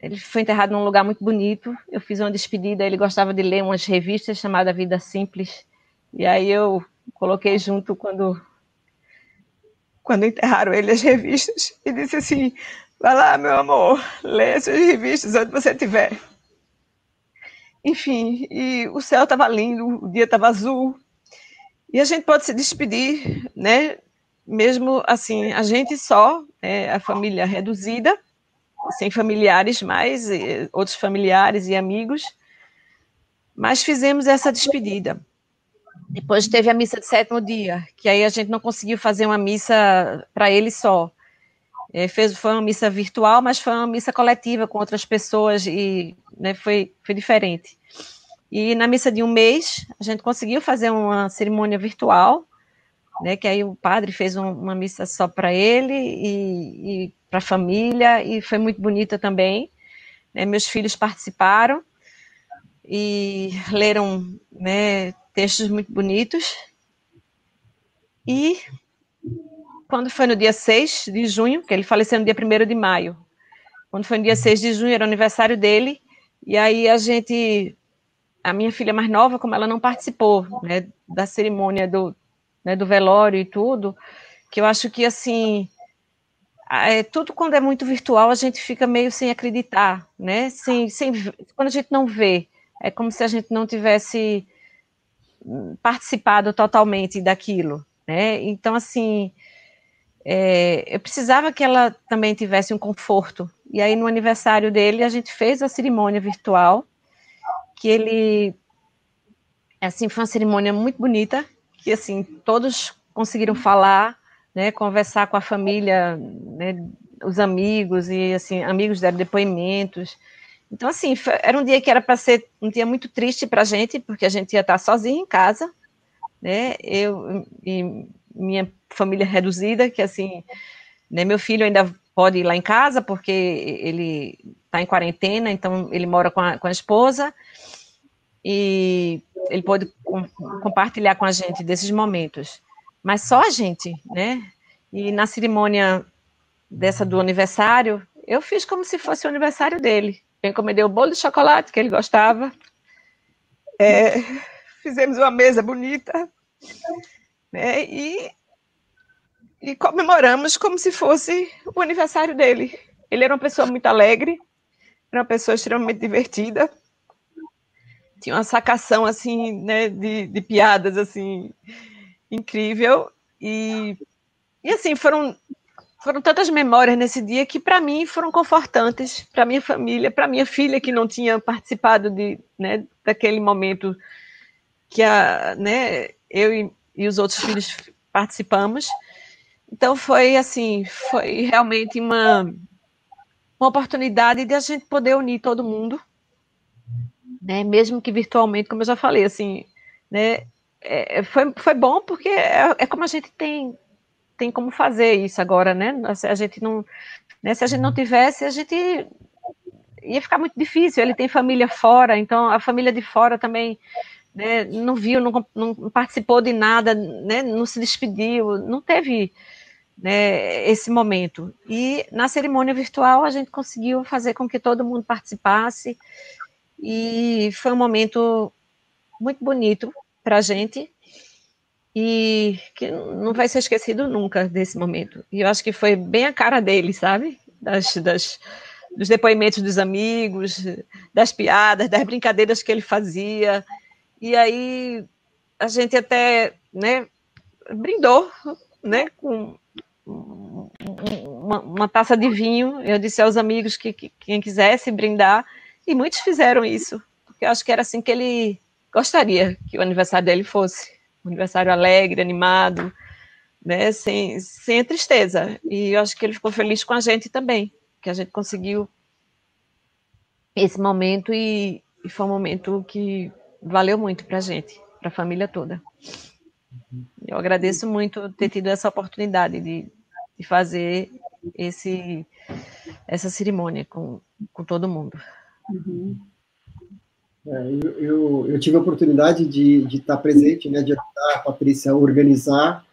ele foi enterrado num lugar muito bonito. Eu fiz uma despedida. Ele gostava de ler umas revistas chamadas Vida Simples. E aí eu coloquei junto quando. Quando enterraram ele as revistas e disse assim: Vai lá, meu amor, lê essas revistas onde você estiver. Enfim, e o céu estava lindo, o dia estava azul. E a gente pode se despedir, né? Mesmo assim, a gente só, né, a família reduzida, sem familiares mais, outros familiares e amigos, mas fizemos essa despedida. Depois teve a missa de sétimo dia, que aí a gente não conseguiu fazer uma missa para ele só. É, fez, foi uma missa virtual, mas foi uma missa coletiva com outras pessoas e né, foi, foi diferente. E na missa de um mês, a gente conseguiu fazer uma cerimônia virtual, né? Que aí o padre fez um, uma missa só para ele e, e para a família e foi muito bonita também. Né? Meus filhos participaram e leram né, textos muito bonitos. E quando foi no dia 6 de junho, que ele faleceu no dia 1 de maio, quando foi no dia 6 de junho, era o aniversário dele, e aí a gente, a minha filha mais nova, como ela não participou né, da cerimônia do, né, do velório e tudo, que eu acho que, assim, é, tudo quando é muito virtual, a gente fica meio sem acreditar, né, sem, sem, quando a gente não vê, é como se a gente não tivesse participado totalmente daquilo, né, então, assim, é, eu precisava que ela também tivesse um conforto, e aí no aniversário dele, a gente fez a cerimônia virtual, que ele, assim, foi uma cerimônia muito bonita, que assim todos conseguiram falar, né, conversar com a família, né, os amigos e assim amigos deram depoimentos. Então assim foi, era um dia que era para ser um dia muito triste para a gente porque a gente ia estar sozinho em casa, né? Eu e minha família reduzida que assim, né, meu filho ainda pode ir lá em casa porque ele está em quarentena, então ele mora com a, com a esposa e ele pôde com, compartilhar com a gente desses momentos. Mas só a gente, né? E na cerimônia dessa do aniversário, eu fiz como se fosse o aniversário dele. Eu encomendei o bolo de chocolate que ele gostava. É, fizemos uma mesa bonita, né? E, e comemoramos como se fosse o aniversário dele. Ele era uma pessoa muito alegre, era uma pessoa extremamente divertida tinha uma sacação assim, né, de, de piadas assim incrível. E e assim foram foram tantas memórias nesse dia que para mim foram confortantes, para minha família, para minha filha que não tinha participado de, né, daquele momento que a, né, eu e, e os outros filhos participamos. Então foi assim, foi realmente uma, uma oportunidade de a gente poder unir todo mundo, né, mesmo que virtualmente, como eu já falei, assim, né, é, foi, foi bom porque é, é como a gente tem tem como fazer isso agora, né? A gente não, né, se a gente não tivesse, a gente ia ficar muito difícil. Ele tem família fora, então a família de fora também né, não viu, não, não, participou de nada, né, não se despediu, não teve né, esse momento. E na cerimônia virtual a gente conseguiu fazer com que todo mundo participasse e foi um momento muito bonito para a gente e que não vai ser esquecido nunca desse momento. E eu acho que foi bem a cara dele, sabe? Das, das, dos depoimentos dos amigos, das piadas, das brincadeiras que ele fazia. E aí a gente até né, brindou né, com uma, uma taça de vinho. Eu disse aos amigos que, que quem quisesse brindar, e muitos fizeram isso, porque eu acho que era assim que ele gostaria que o aniversário dele fosse um aniversário alegre, animado, né, sem, sem a tristeza. E eu acho que ele ficou feliz com a gente também, que a gente conseguiu esse momento e, e foi um momento que valeu muito para a gente, para a família toda. Eu agradeço muito ter tido essa oportunidade de, de fazer esse, essa cerimônia com, com todo mundo. Uhum. É, eu, eu, eu, tive a oportunidade de, de estar presente, né, de ajudar a Patrícia a organizar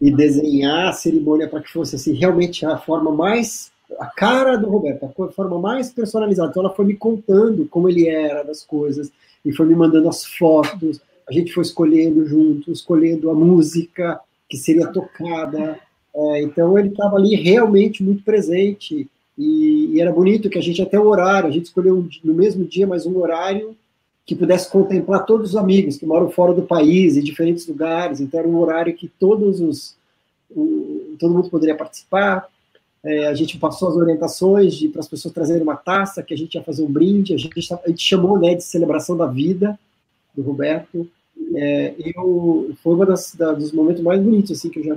e desenhar a cerimônia para que fosse assim, realmente a forma mais, a cara do Roberto, a forma mais personalizada. Então ela foi me contando como ele era das coisas e foi me mandando as fotos. A gente foi escolhendo junto, escolhendo a música que seria tocada. É, então ele estava ali realmente muito presente e, e, era bonito que a gente até o horário, a gente escolheu no mesmo dia, mas um horário que pudesse contemplar todos os amigos que moram fora do país, em diferentes lugares. Então, era um horário que todos os, o, todo mundo poderia participar. É, a gente passou as orientações para as pessoas trazerem uma taça, que a gente ia fazer um brinde. A gente, a gente chamou né, de celebração da vida do Roberto. É, eu, foi um dos momentos mais bonitos assim, que eu já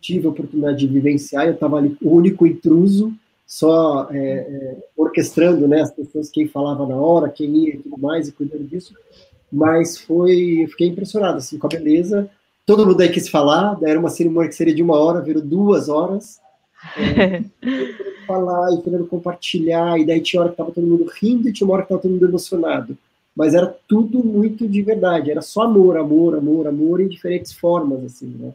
tive a oportunidade de vivenciar. Eu estava ali, o único intruso, só é, é, orquestrando né, as pessoas, quem falava na hora, quem ia e tudo mais, e cuidando disso. Mas foi, eu fiquei impressionado assim, com a beleza. Todo mundo aí quis falar, daí era uma cerimônia que seria de uma hora, virou duas horas. É, [laughs] falar e querendo compartilhar, e daí tinha hora que estava todo mundo rindo e tinha uma hora que estava todo mundo emocionado. Mas era tudo muito de verdade, era só amor, amor, amor, amor em diferentes formas, assim, né?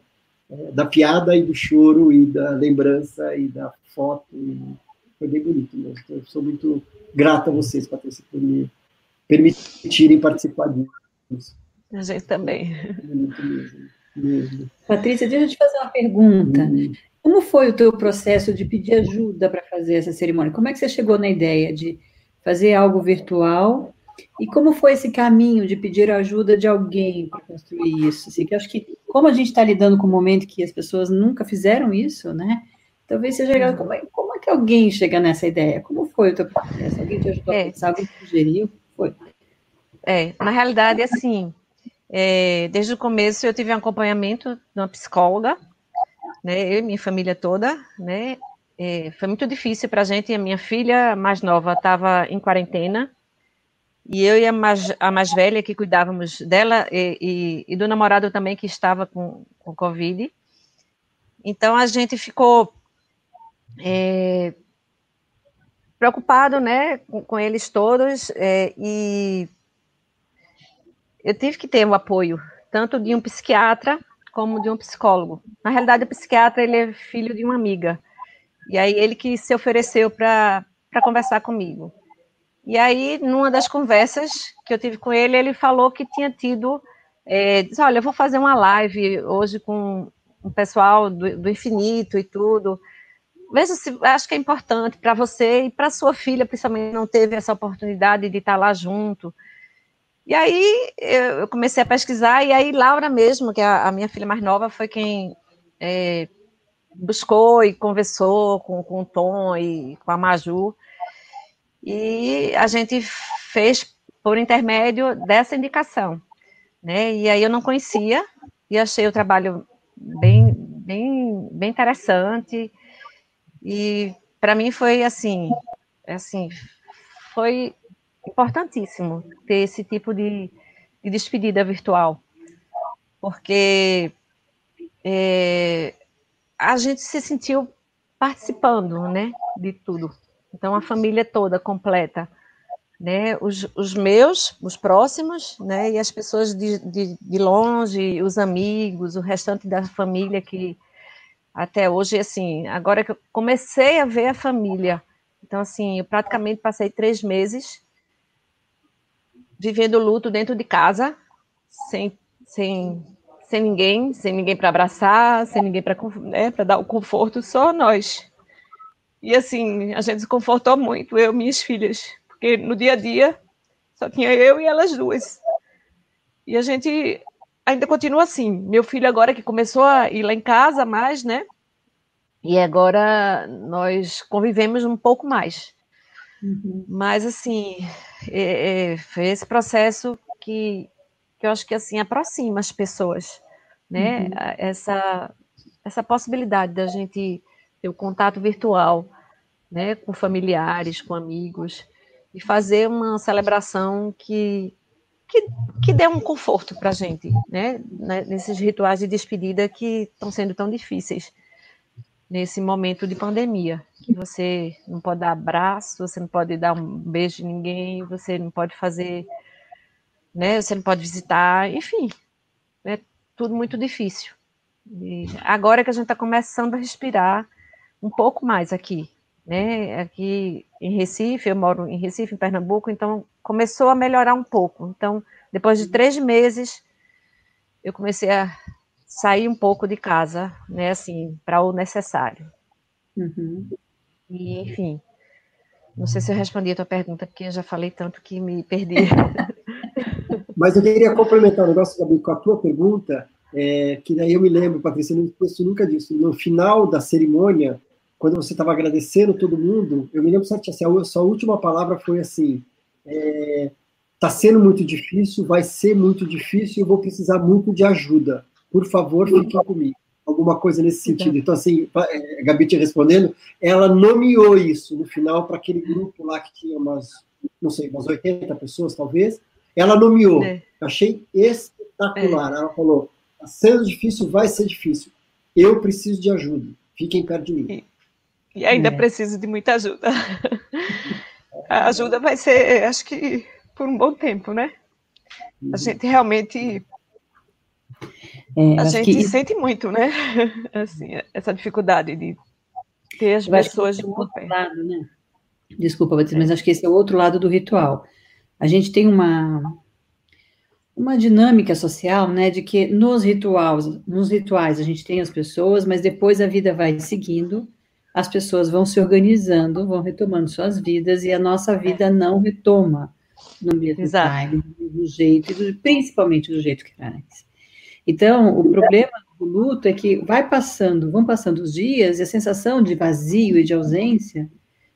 É, da piada e do choro e da lembrança e da foto. E foi bem bonito mesmo. Então, eu sou muito grato a vocês, Patrícia, por me permitirem participar disso. A gente também. Mesmo, mesmo. Patrícia, deixa eu te fazer uma pergunta. Hum. Como foi o teu processo de pedir ajuda para fazer essa cerimônia? Como é que você chegou na ideia de fazer algo virtual? E como foi esse caminho de pedir ajuda de alguém para construir isso? Assim, que acho que, como a gente está lidando com um momento que as pessoas nunca fizeram isso, né? Talvez seja legal. Como é, como é que alguém chega nessa ideia? Como foi o teu processo? Alguém te ajudou é. a pensar? Alguém te sugeriu? Foi? É, na realidade, assim, é, desde o começo eu tive um acompanhamento de uma psicóloga, né, eu e minha família toda, né, é, foi muito difícil para a gente, a minha filha mais nova estava em quarentena, e eu e a mais, a mais velha que cuidávamos dela, e, e, e do namorado também que estava com, com Covid, então a gente ficou é, preocupado, né, com, com eles todos, é, e eu tive que ter o apoio tanto de um psiquiatra como de um psicólogo. Na realidade, o psiquiatra ele é filho de uma amiga, e aí ele que se ofereceu para conversar comigo. E aí, numa das conversas que eu tive com ele, ele falou que tinha tido, é, disse, olha, eu vou fazer uma live hoje com o pessoal do, do infinito e tudo, veja se acho que é importante para você e para sua filha, principalmente não teve essa oportunidade de estar lá junto. E aí eu comecei a pesquisar, e aí Laura mesmo, que é a, minha filha mais nova, foi quem é, buscou e conversou com, com o Tom e com a Maju, e a gente fez por intermédio dessa indicação, né? E aí eu não conhecia e achei o trabalho bem, bem, bem interessante e para mim foi assim, assim, foi importantíssimo ter esse tipo de, de despedida virtual, porque é, a gente se sentiu participando, né, de tudo. Então a família toda completa, né, os, os meus, os próximos, né, e as pessoas de, de, de longe, os amigos, o restante da família que até hoje, assim, agora que eu comecei a ver a família, então assim, eu praticamente passei três meses vivendo luto dentro de casa, sem, sem, sem ninguém, sem ninguém para abraçar, sem ninguém para né, dar o conforto, só nós. E assim, a gente se confortou muito, eu e minhas filhas, porque no dia a dia só tinha eu e elas duas. E a gente ainda continua assim. Meu filho agora que começou a ir lá em casa mais, né? E agora nós convivemos um pouco mais. Uhum. Mas assim, é, é, foi esse processo que, que eu acho que assim aproxima as pessoas, né? Uhum. Essa essa possibilidade da gente ter o contato virtual, né, com familiares, com amigos, e fazer uma celebração que que, que dê um conforto para a gente, né, né, nesses rituais de despedida que estão sendo tão difíceis nesse momento de pandemia, que você não pode dar abraço, você não pode dar um beijo em ninguém, você não pode fazer, né, você não pode visitar, enfim, é tudo muito difícil. E agora que a gente está começando a respirar um pouco mais aqui, né, aqui em Recife, eu moro em Recife, em Pernambuco, então começou a melhorar um pouco. Então, depois de três meses, eu comecei a sair um pouco de casa, né, assim, para o necessário. Uhum. E, enfim, não sei se eu respondi a tua pergunta, porque eu já falei tanto que me perdi. [laughs] Mas eu queria complementar um negócio, Gabi, com a tua pergunta, é, que daí eu me lembro, Patrícia, não esqueço nunca disso. No final da cerimônia, quando você estava agradecendo todo mundo, eu me lembro certo, assim, a sua última palavra foi assim: está é, sendo muito difícil, vai ser muito difícil, eu vou precisar muito de ajuda por favor, fiquem comigo. Alguma coisa nesse sentido. Então, assim, a é, Gabi te respondendo, ela nomeou isso no final para aquele grupo lá que tinha umas, não sei, umas 80 pessoas, talvez. Ela nomeou. É. Achei espetacular. É. Ela falou: está sendo difícil, vai ser difícil. Eu preciso de ajuda. Fiquem perto de mim. E ainda é. preciso de muita ajuda. A ajuda vai ser, acho que, por um bom tempo, né? A gente realmente é, a gente que... sente muito, né? [laughs] Assim, essa dificuldade de ter as pessoas de outro lado, né? Desculpa, Batista, mas acho que esse é o outro lado do ritual. A gente tem uma uma dinâmica social, né, de que nos rituais, nos rituais a gente tem as pessoas, mas depois a vida vai seguindo, as pessoas vão se organizando, vão retomando suas vidas e a nossa é. vida não retoma no mesmo Exato. time, do jeito, principalmente do jeito que era antes. Então, o problema do luto é que vai passando, vão passando os dias e a sensação de vazio e de ausência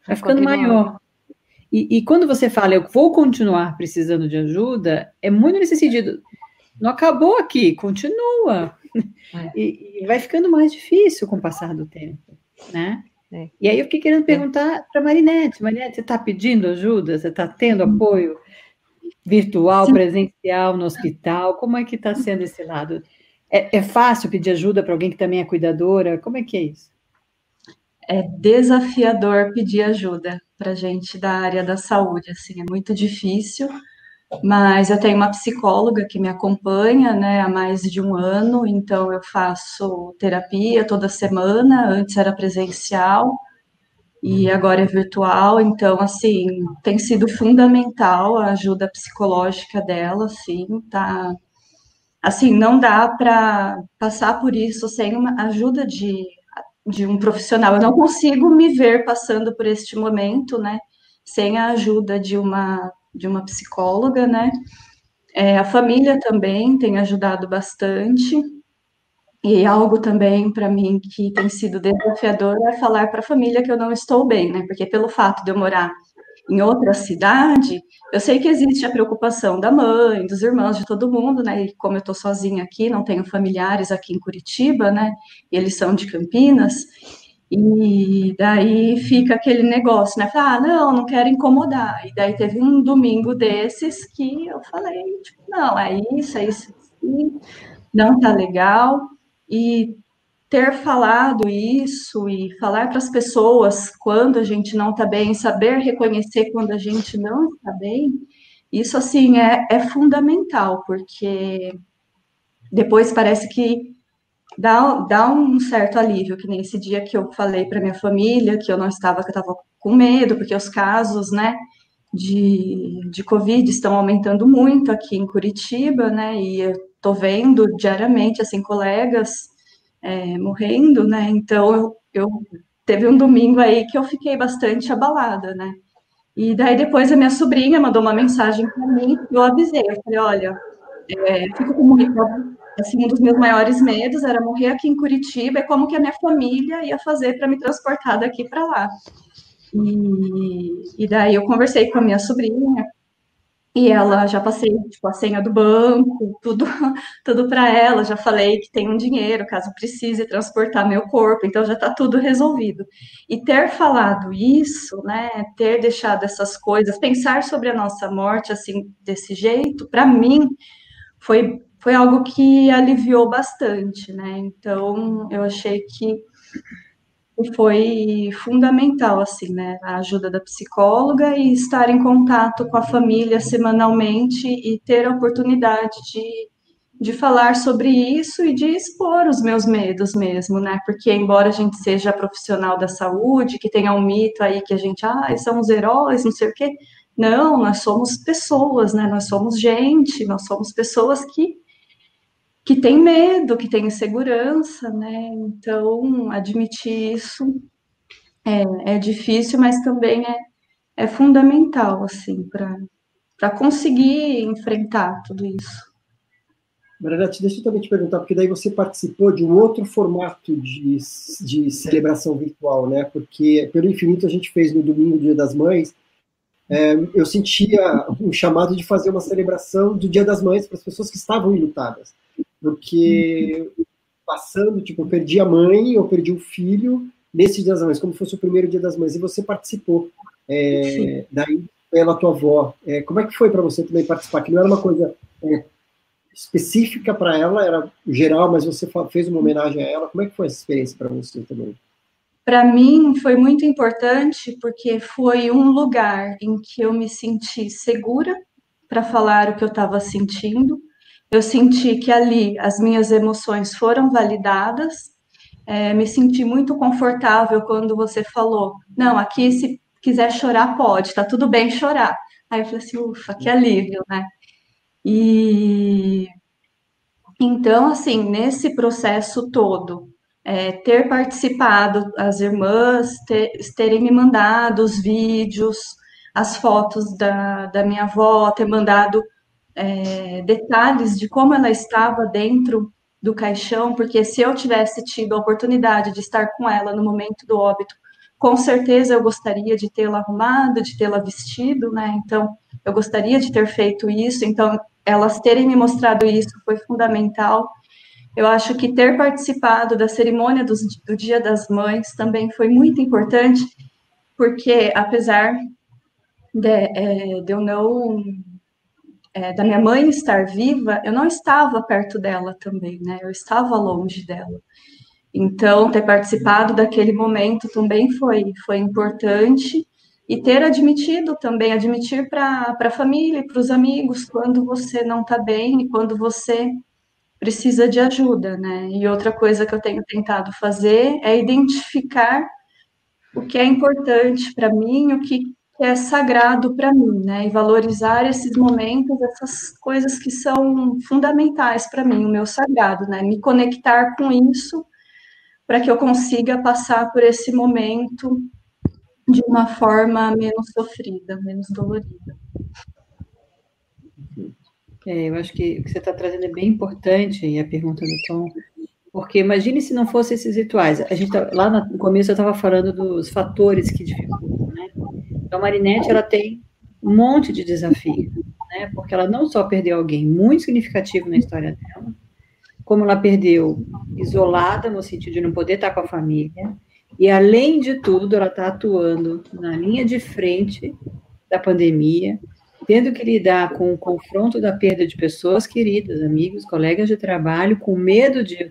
vai ficando maior. E, e, quando você fala, eu vou continuar precisando de ajuda, é muito nesse sentido. Não acabou aqui, continua. É. E, e, vai ficando mais difícil com o passar do tempo, né? É. E aí eu fiquei querendo perguntar para Marinette, Marinette, você está pedindo ajuda? Você está tendo apoio? virtual, Sim. presencial, no hospital? Como é que está sendo esse lado? É, é fácil pedir ajuda para alguém que também é cuidadora? Como é que é isso? É desafiador pedir ajuda para gente da área da saúde, assim, é muito difícil, mas eu tenho uma psicóloga que me acompanha, né, há mais de um ano, então eu faço terapia toda semana, antes era presencial, e agora é virtual, então, assim, tem sido fundamental a ajuda psicológica dela, assim, tá. Assim, não dá para passar por isso sem uma ajuda de, de um profissional. Eu não consigo me ver passando por este momento, né, sem a ajuda de uma, de uma psicóloga, né. É, a família também tem ajudado bastante. E algo também para mim que tem sido desafiador é falar para a família que eu não estou bem, né? Porque pelo fato de eu morar em outra cidade, eu sei que existe a preocupação da mãe, dos irmãos, de todo mundo, né? E como eu estou sozinha aqui, não tenho familiares aqui em Curitiba, né? E eles são de Campinas, e daí fica aquele negócio, né? Ah, não, não quero incomodar. E daí teve um domingo desses que eu falei, tipo, não, é isso, é isso, não tá legal. E ter falado isso e falar para as pessoas quando a gente não está bem, saber reconhecer quando a gente não está bem, isso assim é, é fundamental, porque depois parece que dá, dá um certo alívio, que nesse dia que eu falei para minha família que eu não estava, que eu estava com medo, porque os casos, né, de, de Covid estão aumentando muito aqui em Curitiba, né, e eu tô vendo diariamente, assim, colegas é, morrendo, né? Então eu, eu teve um domingo aí que eu fiquei bastante abalada, né? E daí depois a minha sobrinha mandou uma mensagem para mim eu avisei, eu falei, olha, é, fico com muito, assim, um dos meus maiores medos era morrer aqui em Curitiba, e como que a minha família ia fazer para me transportar daqui para lá. E, e daí eu conversei com a minha sobrinha, e ela já passei tipo, a senha do banco, tudo, [laughs] tudo para ela, já falei que tem um dinheiro caso precise transportar meu corpo, então já está tudo resolvido. E ter falado isso, né, ter deixado essas coisas, pensar sobre a nossa morte assim desse jeito, para mim foi foi algo que aliviou bastante, né? Então eu achei que foi fundamental, assim, né? A ajuda da psicóloga e estar em contato com a família semanalmente e ter a oportunidade de, de falar sobre isso e de expor os meus medos mesmo, né? Porque, embora a gente seja profissional da saúde, que tenha um mito aí que a gente, ah, são os heróis, não sei o quê. Não, nós somos pessoas, né? Nós somos gente, nós somos pessoas que que tem medo, que tem insegurança, né? Então, admitir isso é, é difícil, mas também é, é fundamental, assim, para conseguir enfrentar tudo isso. Maranete, deixa eu também te perguntar, porque daí você participou de um outro formato de, de celebração virtual, né? Porque pelo infinito a gente fez no domingo, Dia das Mães, é, eu sentia um chamado de fazer uma celebração do Dia das Mães para as pessoas que estavam enlutadas porque passando, tipo, eu perdi a mãe, eu perdi o filho nesse Dia das Mães, como fosse o primeiro Dia das Mães, e você participou é, daí pela tua avó. É, como é que foi para você também participar? Que não era uma coisa é, específica para ela, era geral, mas você fez uma homenagem a ela. Como é que foi essa experiência para você também? Para mim foi muito importante porque foi um lugar em que eu me senti segura para falar o que eu estava sentindo, eu senti que ali as minhas emoções foram validadas, é, me senti muito confortável quando você falou, não, aqui se quiser chorar pode, tá tudo bem chorar. Aí eu falei assim, ufa, que alívio, né? E então, assim, nesse processo todo, é, ter participado, as irmãs ter, terem me mandado os vídeos, as fotos da, da minha avó, ter mandado é, detalhes de como ela estava dentro do caixão, porque se eu tivesse tido a oportunidade de estar com ela no momento do óbito, com certeza eu gostaria de tê-la arrumado, de tê-la vestido, né? Então, eu gostaria de ter feito isso. Então, elas terem me mostrado isso foi fundamental. Eu acho que ter participado da cerimônia do, do Dia das Mães também foi muito importante, porque apesar de, é, de eu não é, da minha mãe estar viva, eu não estava perto dela também, né? Eu estava longe dela. Então, ter participado daquele momento também foi, foi importante e ter admitido também, admitir para a família e para os amigos quando você não está bem e quando você precisa de ajuda, né? E outra coisa que eu tenho tentado fazer é identificar o que é importante para mim, o que que é sagrado para mim, né? E valorizar esses momentos, essas coisas que são fundamentais para mim, o meu sagrado, né? Me conectar com isso para que eu consiga passar por esse momento de uma forma menos sofrida, menos dolorida. É, eu acho que o que você está trazendo é bem importante, e a pergunta do Tom, Porque imagine se não fossem esses rituais. A gente tá, lá no começo eu estava falando dos fatores que dificultam, né? Então a Marinette ela tem um monte de desafio, né? Porque ela não só perdeu alguém muito significativo na história dela, como ela perdeu isolada no sentido de não poder estar com a família, e além de tudo, ela está atuando na linha de frente da pandemia, tendo que lidar com o confronto da perda de pessoas queridas, amigos, colegas de trabalho, com medo de,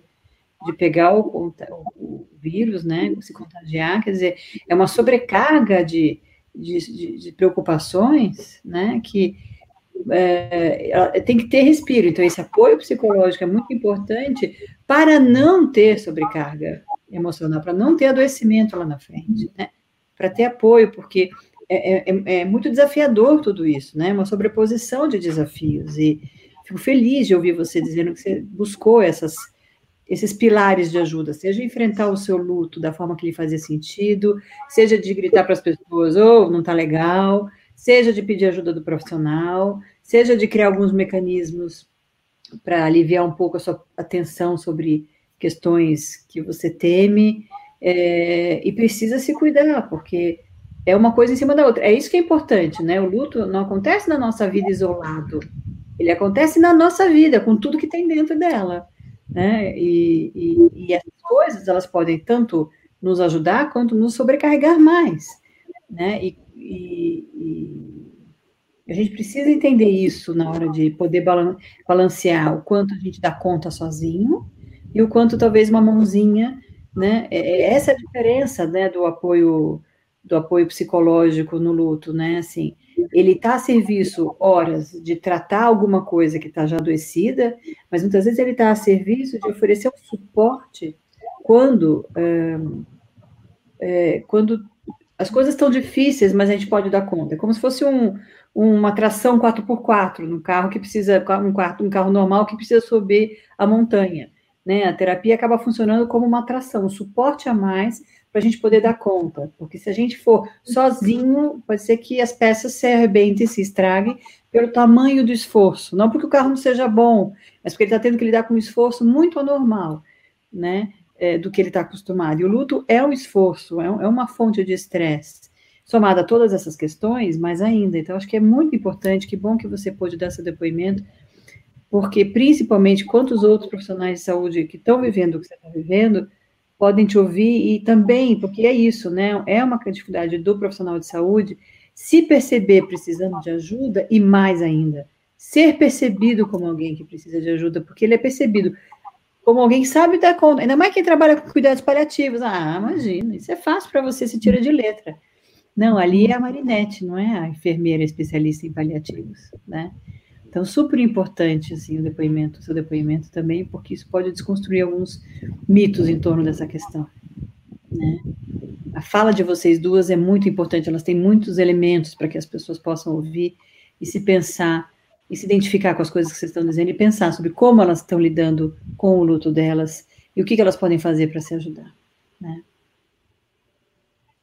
de pegar o, o vírus, né, se contagiar, quer dizer, é uma sobrecarga de, de, de, de preocupações, né, que é, tem que ter respiro. Então, esse apoio psicológico é muito importante para não ter sobrecarga emocional, para não ter adoecimento lá na frente, né? Para ter apoio, porque é, é, é, muito desafiador tudo isso, né? Uma sobreposição de desafios. E fico feliz de ouvir você dizendo que você buscou essas, esses pilares de ajuda, seja enfrentar o seu luto da forma que lhe fazia sentido, seja de gritar para as pessoas, oh, não está legal, seja de pedir ajuda do profissional, seja de criar alguns mecanismos para aliviar um pouco a sua atenção sobre questões que você teme, é, e precisa se cuidar, porque é uma coisa em cima da outra. É isso que é importante, né? O luto não acontece na nossa vida isolado, ele acontece na nossa vida, com tudo que tem dentro dela, né? E, e, e essas coisas, elas podem tanto nos ajudar quanto nos sobrecarregar mais, né? E, e, a gente precisa entender isso na hora de poder balancear o quanto a gente dá conta sozinho e o quanto talvez uma mãozinha, né? É, é essa é a diferença, né, do apoio do apoio psicológico no luto, né? Assim, ele está a serviço horas de tratar alguma coisa que está já adoecida, mas muitas vezes ele está a serviço de oferecer um suporte quando é, é, quando as coisas estão difíceis, mas a gente pode dar conta. É como se fosse um, uma tração 4x4 no carro que precisa, um, quarto, um carro normal que precisa subir a montanha. Né? A terapia acaba funcionando como uma tração, um suporte a mais para a gente poder dar conta. Porque se a gente for sozinho, pode ser que as peças se arrebentem, se estraguem pelo tamanho do esforço. Não porque o carro não seja bom, mas porque ele está tendo que lidar com um esforço muito anormal, né? é, do que ele está acostumado. E o luto é um esforço, é, é uma fonte de estresse. Somada a todas essas questões, mais ainda. Então, acho que é muito importante, que bom que você pôde dar seu depoimento, porque principalmente quantos outros profissionais de saúde que estão vivendo o que você está vivendo podem te ouvir e também, porque é isso, né? É uma dificuldade do profissional de saúde se perceber precisando de ajuda e mais ainda, ser percebido como alguém que precisa de ajuda, porque ele é percebido como alguém sabe dar conta, ainda mais quem trabalha com cuidados paliativos. Ah, imagina, isso é fácil para você, se tira de letra. Não, ali é a Marinette, não é a enfermeira especialista em paliativos, né? Então, super importante, assim, o depoimento, o seu depoimento também, porque isso pode desconstruir alguns mitos em torno dessa questão, né? A fala de vocês duas é muito importante, elas têm muitos elementos para que as pessoas possam ouvir e se pensar e se identificar com as coisas que vocês estão dizendo e pensar sobre como elas estão lidando com o luto delas e o que, que elas podem fazer para se ajudar, né?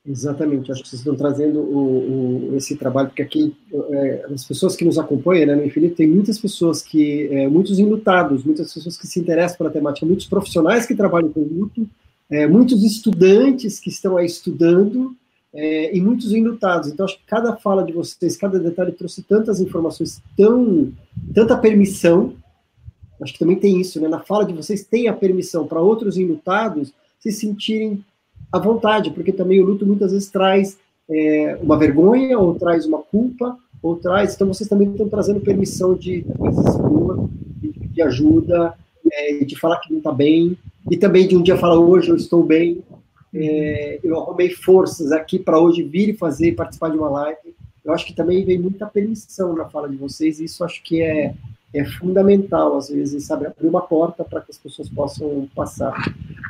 Exatamente, acho que vocês estão trazendo o, o, esse trabalho, porque aqui é, as pessoas que nos acompanham né, no Infinito, tem muitas pessoas que, é, muitos enlutados, muitas pessoas que se interessam pela temática, muitos profissionais que trabalham com luto, é, muitos estudantes que estão aí estudando, é, e muitos enlutados. Então, acho que cada fala de vocês, cada detalhe trouxe tantas informações, tão, tanta permissão. Acho que também tem isso, né? Na fala de vocês, tem a permissão para outros enlutados se sentirem à vontade, porque também o luto muitas vezes traz é, uma vergonha, ou traz uma culpa, ou traz. Então, vocês também estão trazendo permissão de, de, de ajuda, é, de falar que não está bem, e também de um dia falar hoje eu estou bem, é, eu arrumei forças aqui para hoje vir e fazer, participar de uma live. Eu acho que também vem muita permissão na fala de vocês, e isso acho que é, é fundamental, às vezes, sabe, abrir uma porta para que as pessoas possam passar.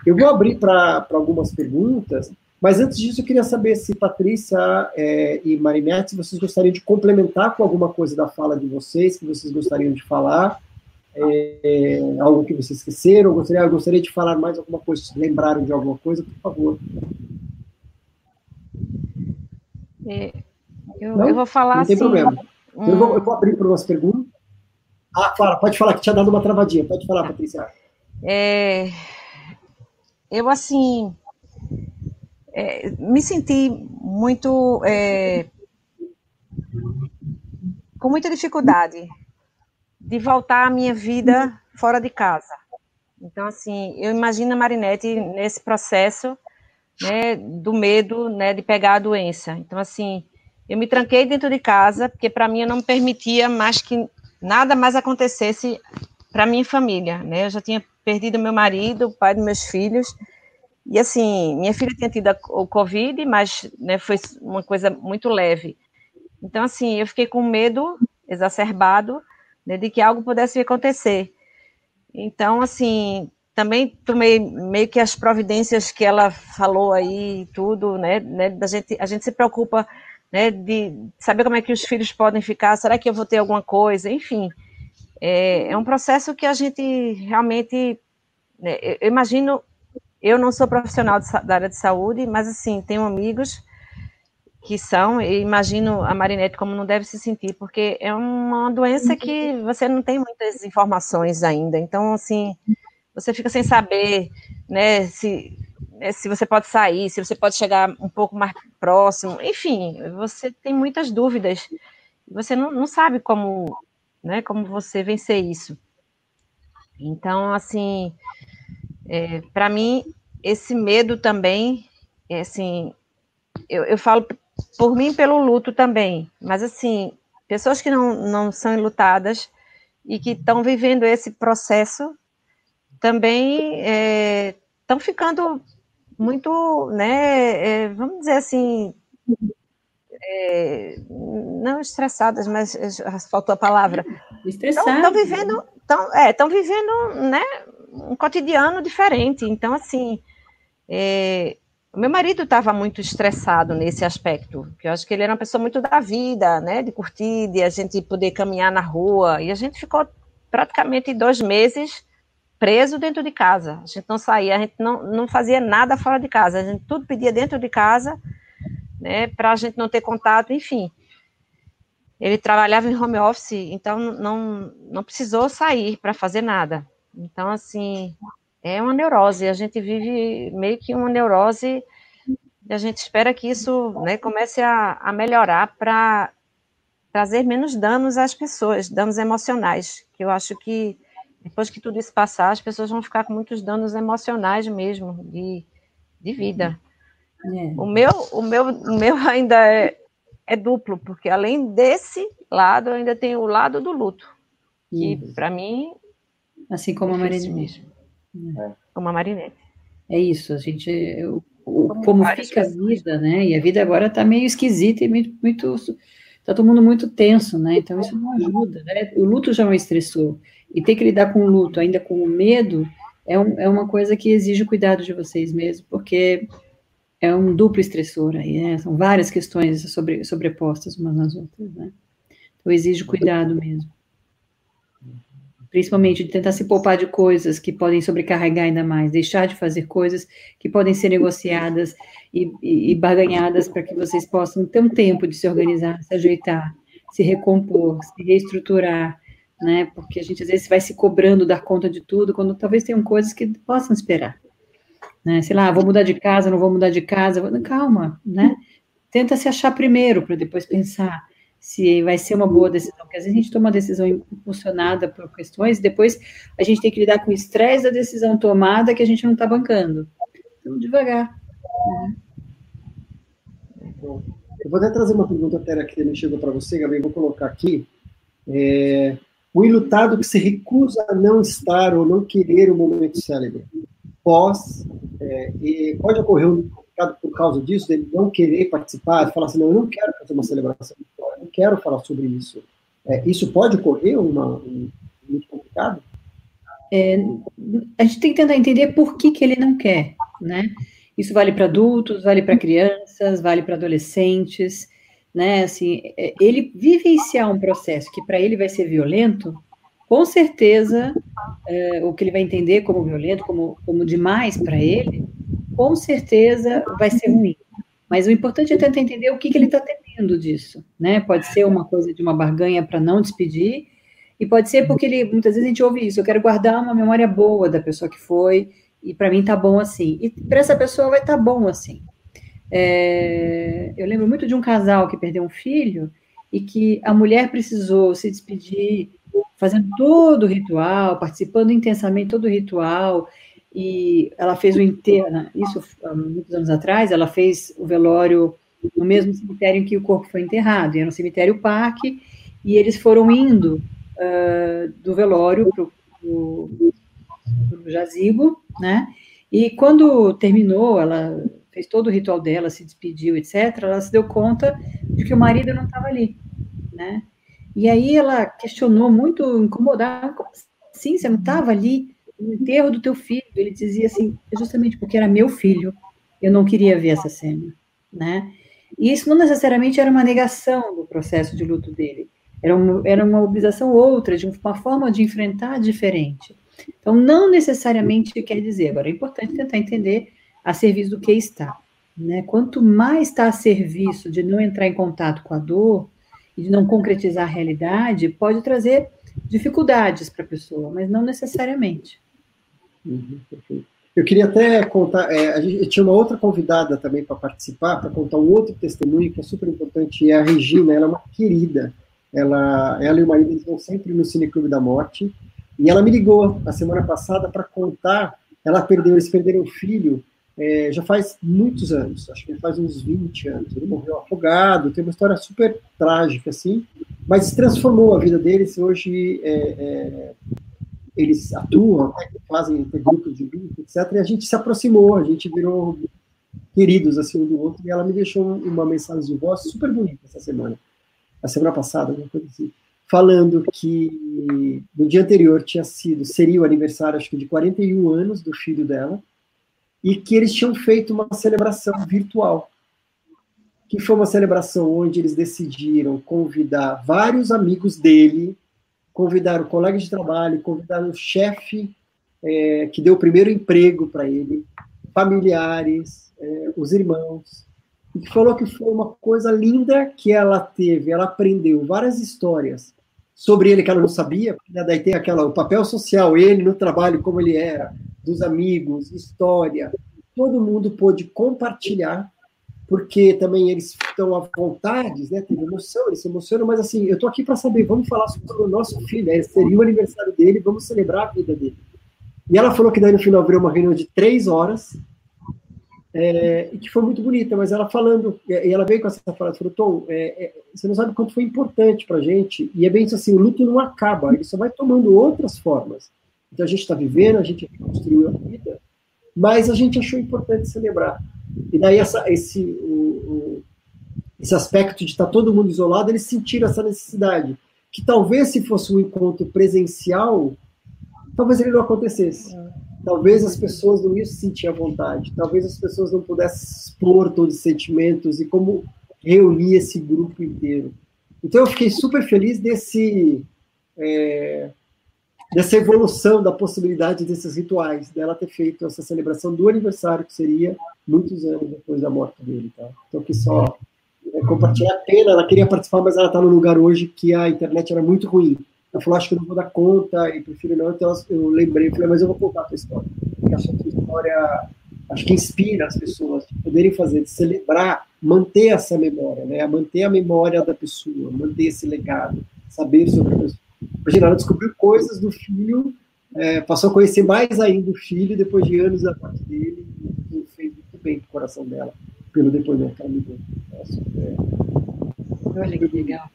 Eu vou abrir para algumas perguntas, mas antes disso eu queria saber se Patrícia é, e Marinette, vocês gostariam de complementar com alguma coisa da fala de vocês, que vocês gostariam de falar, é, algo que vocês esqueceram? Eu gostaria, eu gostaria de falar mais alguma coisa, se lembraram de alguma coisa, por favor. É, eu, eu, vou falar Não tem assim, problema. Um... Eu, vou, eu, vou, abrir para umas perguntas. Ah, fala, pode falar, que tinha dado uma travadinha. Pode falar, Patrícia. É, eu assim é, me senti muito é, com muita dificuldade de voltar à minha vida fora de casa. Então, assim, eu imagino a Marinette nesse processo né, do medo né, de pegar a doença. Então, assim, eu me tranquei dentro de casa, porque para mim eu não me permitia mais que nada mais acontecesse para minha família. Né? Eu já tinha perdido meu marido, o pai dos meus filhos, e assim, minha filha tinha tido o Covid, mas né, foi uma coisa muito leve. Então, assim, eu fiquei com medo exacerbado né, de que algo pudesse acontecer. Então, assim, também tomei meio que as providências que ela falou aí, tudo, né, né da gente, a gente se preocupa, né, de saber como é que os filhos podem ficar, será que eu vou ter alguma coisa, enfim, é, é um processo que a gente realmente, né, eu imagino, eu não sou profissional de, da área de saúde, mas assim, tenho amigos que são, e imagino a Marinette como não deve se sentir, porque é uma doença que você não tem muitas informações ainda, então, assim, você fica sem saber, né, se, né, se você pode sair, se você pode chegar um pouco mais próximo, enfim, você tem muitas dúvidas, você não, não sabe como, né, como você vencer isso. Então, assim, é, para mim, esse medo também, é, assim, eu, eu falo por mim pelo luto também, mas assim, pessoas que não, não são lutadas e que estão vivendo esse processo também estão é, ficando muito, né, é, vamos dizer assim, é, não estressadas, mas [laughs] faltou a palavra. Estressadas. Estão vivendo, estão é, vivendo, né, um cotidiano diferente. Então, assim, é, o meu marido estava muito estressado nesse aspecto, que eu acho que ele era uma pessoa muito da vida, né, de curtir, de a gente poder caminhar na rua, e a gente ficou praticamente dois meses preso dentro de casa. A gente não saía, a gente não, não fazia nada fora de casa, a gente tudo pedia dentro de casa, né, para a gente não ter contato, enfim. Ele trabalhava em home office, então não, não precisou sair para fazer nada. Então, assim, é uma neurose. A gente vive meio que uma neurose e a gente espera que isso né, comece a, a melhorar para trazer menos danos às pessoas, danos emocionais, que eu acho que depois que tudo isso passar, as pessoas vão ficar com muitos danos emocionais mesmo, de, de vida. É. O, meu, o, meu, o meu [laughs] ainda é, é duplo, porque além desse lado, ainda tem o lado do luto, que para mim... Assim como a Maria mesmo. É. Uma marinete. É isso, a gente. O, como, como fica a vida, né? E a vida agora está meio esquisita e muito, muito. Tá todo mundo muito tenso, né? Então isso não ajuda, né? O luto já é um estressor. E ter que lidar com o luto, ainda com o medo, é, um, é uma coisa que exige cuidado de vocês mesmo, porque é um duplo estressor aí, né? São várias questões sobre, sobrepostas umas nas outras, né? Então exige cuidado mesmo principalmente de tentar se poupar de coisas que podem sobrecarregar ainda mais, deixar de fazer coisas que podem ser negociadas e, e, e barganhadas para que vocês possam ter um tempo de se organizar, se ajeitar, se recompor, se reestruturar, né? Porque a gente às vezes vai se cobrando dar conta de tudo, quando talvez tenham coisas que possam esperar, né? Sei lá, vou mudar de casa, não vou mudar de casa, calma, né? Tenta se achar primeiro para depois pensar se vai ser uma boa decisão, porque às vezes a gente toma uma decisão impulsionada por questões, e depois a gente tem que lidar com o estresse da decisão tomada que a gente não está bancando. Então, devagar. Eu vou até trazer uma pergunta até que me chegou para você, Gabriel, vou colocar aqui. É, o ilutado que se recusa a não estar ou não querer o momento célebre, pós, é, e pode ocorrer um por causa disso, dele não querer participar, de falar assim, não, eu não quero fazer uma celebração eu não quero falar sobre isso. É, isso pode ocorrer uma, um, muito complicado? É, a gente tem que tentar entender por que, que ele não quer, né? Isso vale para adultos, vale para crianças, vale para adolescentes, né? Assim, é, ele vivenciar um processo que para ele vai ser violento, com certeza, é, o que ele vai entender como violento, como, como demais para ele, com certeza vai ser ruim. Mas o importante é tentar entender o que, que ele está temendo disso, né? Pode ser uma coisa de uma barganha para não despedir, e pode ser porque ele, muitas vezes a gente ouve isso, eu quero guardar uma memória boa da pessoa que foi, e para mim tá bom assim. E para essa pessoa vai estar tá bom assim. É, eu lembro muito de um casal que perdeu um filho e que a mulher precisou se despedir fazendo todo o ritual, participando intensamente todo o ritual, e ela fez o enterro, né, isso há muitos anos atrás, ela fez o velório no mesmo cemitério em que o corpo foi enterrado, era no cemitério Parque, e eles foram indo uh, do velório para o jazigo, né, e quando terminou, ela fez todo o ritual dela, se despediu, etc., ela se deu conta de que o marido não estava ali, né, e aí ela questionou muito, incomodada, como assim, você não estava ali no enterro do teu filho? Ele dizia assim, é justamente porque era meu filho, eu não queria ver essa cena, né? E isso não necessariamente era uma negação do processo de luto dele, era uma, era uma mobilização outra, de uma forma de enfrentar diferente. Então, não necessariamente quer dizer, agora é importante tentar entender a serviço do que está. Né? Quanto mais está a serviço de não entrar em contato com a dor, e de não concretizar a realidade pode trazer dificuldades para a pessoa, mas não necessariamente. Uhum, eu queria até contar, é, a gente tinha uma outra convidada também para participar, para contar um outro testemunho que é super importante, é a Regina, ela é uma querida, ela, ela e o marido eles vão sempre no Cineclube da Morte, e ela me ligou na semana passada para contar, ela perdeu, eles perderam o filho é, já faz muitos anos, acho que faz uns 20 anos. Ele morreu afogado, tem uma história super trágica, assim, mas transformou a vida deles. Hoje é, é, eles atuam, fazem grupos de luta, etc. E a gente se aproximou, a gente virou queridos assim um do outro. E ela me deixou uma mensagem de voz super bonita essa semana, a semana passada, alguma coisa assim, falando que no dia anterior tinha sido, seria o aniversário, acho que de 41 anos do filho dela e que eles tinham feito uma celebração virtual, que foi uma celebração onde eles decidiram convidar vários amigos dele, convidaram colegas de trabalho, convidaram o chefe é, que deu o primeiro emprego para ele, familiares, é, os irmãos, e que falou que foi uma coisa linda que ela teve, ela aprendeu várias histórias sobre ele que ela não sabia, né? daí tem aquela, o papel social, ele no trabalho, como ele era, dos amigos, história, todo mundo pôde compartilhar, porque também eles estão à vontade, né? Tem emoção, eles se emocionam, mas assim, eu tô aqui para saber, vamos falar sobre o nosso filho, né? seria o aniversário dele, vamos celebrar a vida dele. E ela falou que daí no final virou uma reunião de três horas, é, e que foi muito bonita, mas ela falando, e ela veio com essa frase, falou, Tom, é, é, você não sabe quanto foi importante para gente, e é bem isso assim, o luto não acaba, ele só vai tomando outras formas. Então a gente está vivendo, a gente construiu a vida, mas a gente achou importante celebrar. E daí essa, esse, o, o, esse aspecto de estar tá todo mundo isolado, eles sentiram essa necessidade, que talvez se fosse um encontro presencial, talvez ele não acontecesse. Talvez as pessoas não iam se sentir à vontade, talvez as pessoas não pudessem expor todos os sentimentos e como reunir esse grupo inteiro. Então eu fiquei super feliz desse é, dessa evolução da possibilidade desses rituais, dela ter feito essa celebração do aniversário, que seria muitos anos depois da morte dele. Tá? Então, que só é, compartilhar a pena, ela queria participar, mas ela está no lugar hoje que a internet era muito ruim. Ela falou, acho que não vou dar conta, e prefiro não, então eu lembrei, falei, mas eu vou contar a tua história. Porque acho que história, acho que inspira as pessoas de poderem fazer, de celebrar, manter essa memória, né? manter a memória da pessoa, manter esse legado, saber sobre a pessoa Imagina, ela descobriu coisas do filho, é, passou a conhecer mais ainda o filho depois de anos da parte dele, e fez muito bem pro coração dela, pelo depoimento que ela me deu. É, Olha que legal.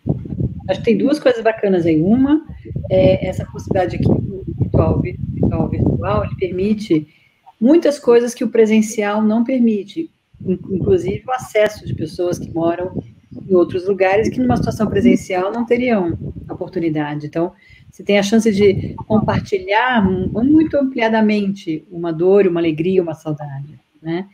Acho que tem duas coisas bacanas aí. Uma é essa possibilidade aqui do virtual, virtual, virtual, ele permite muitas coisas que o presencial não permite, inclusive o acesso de pessoas que moram em outros lugares que numa situação presencial não teriam oportunidade. Então, você tem a chance de compartilhar muito ampliadamente uma dor, uma alegria, uma saudade, né?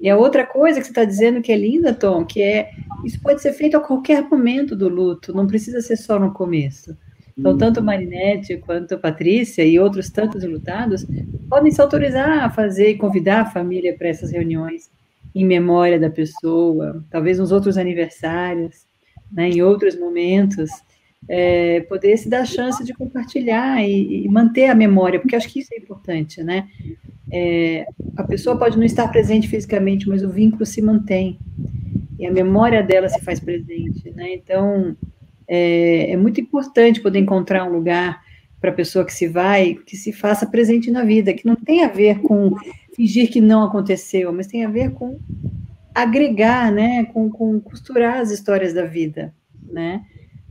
E a outra coisa que você está dizendo que é linda, Tom, que é isso pode ser feito a qualquer momento do luto, não precisa ser só no começo. Então, tanto Marinette quanto Patrícia e outros tantos lutados podem se autorizar a fazer e convidar a família para essas reuniões em memória da pessoa, talvez nos outros aniversários, né, em outros momentos, é, poder se dar a chance de compartilhar e, e, manter a memória, porque acho que isso é importante, né? é, a pessoa pode não estar presente fisicamente, mas o vínculo se mantém e a memória dela se faz presente, né? Então é, é muito importante poder encontrar um lugar para a pessoa que se vai, que se faça presente na vida, que não tem a ver com fingir que não aconteceu, mas tem a ver com agregar, né, com, com costurar as histórias da vida, né?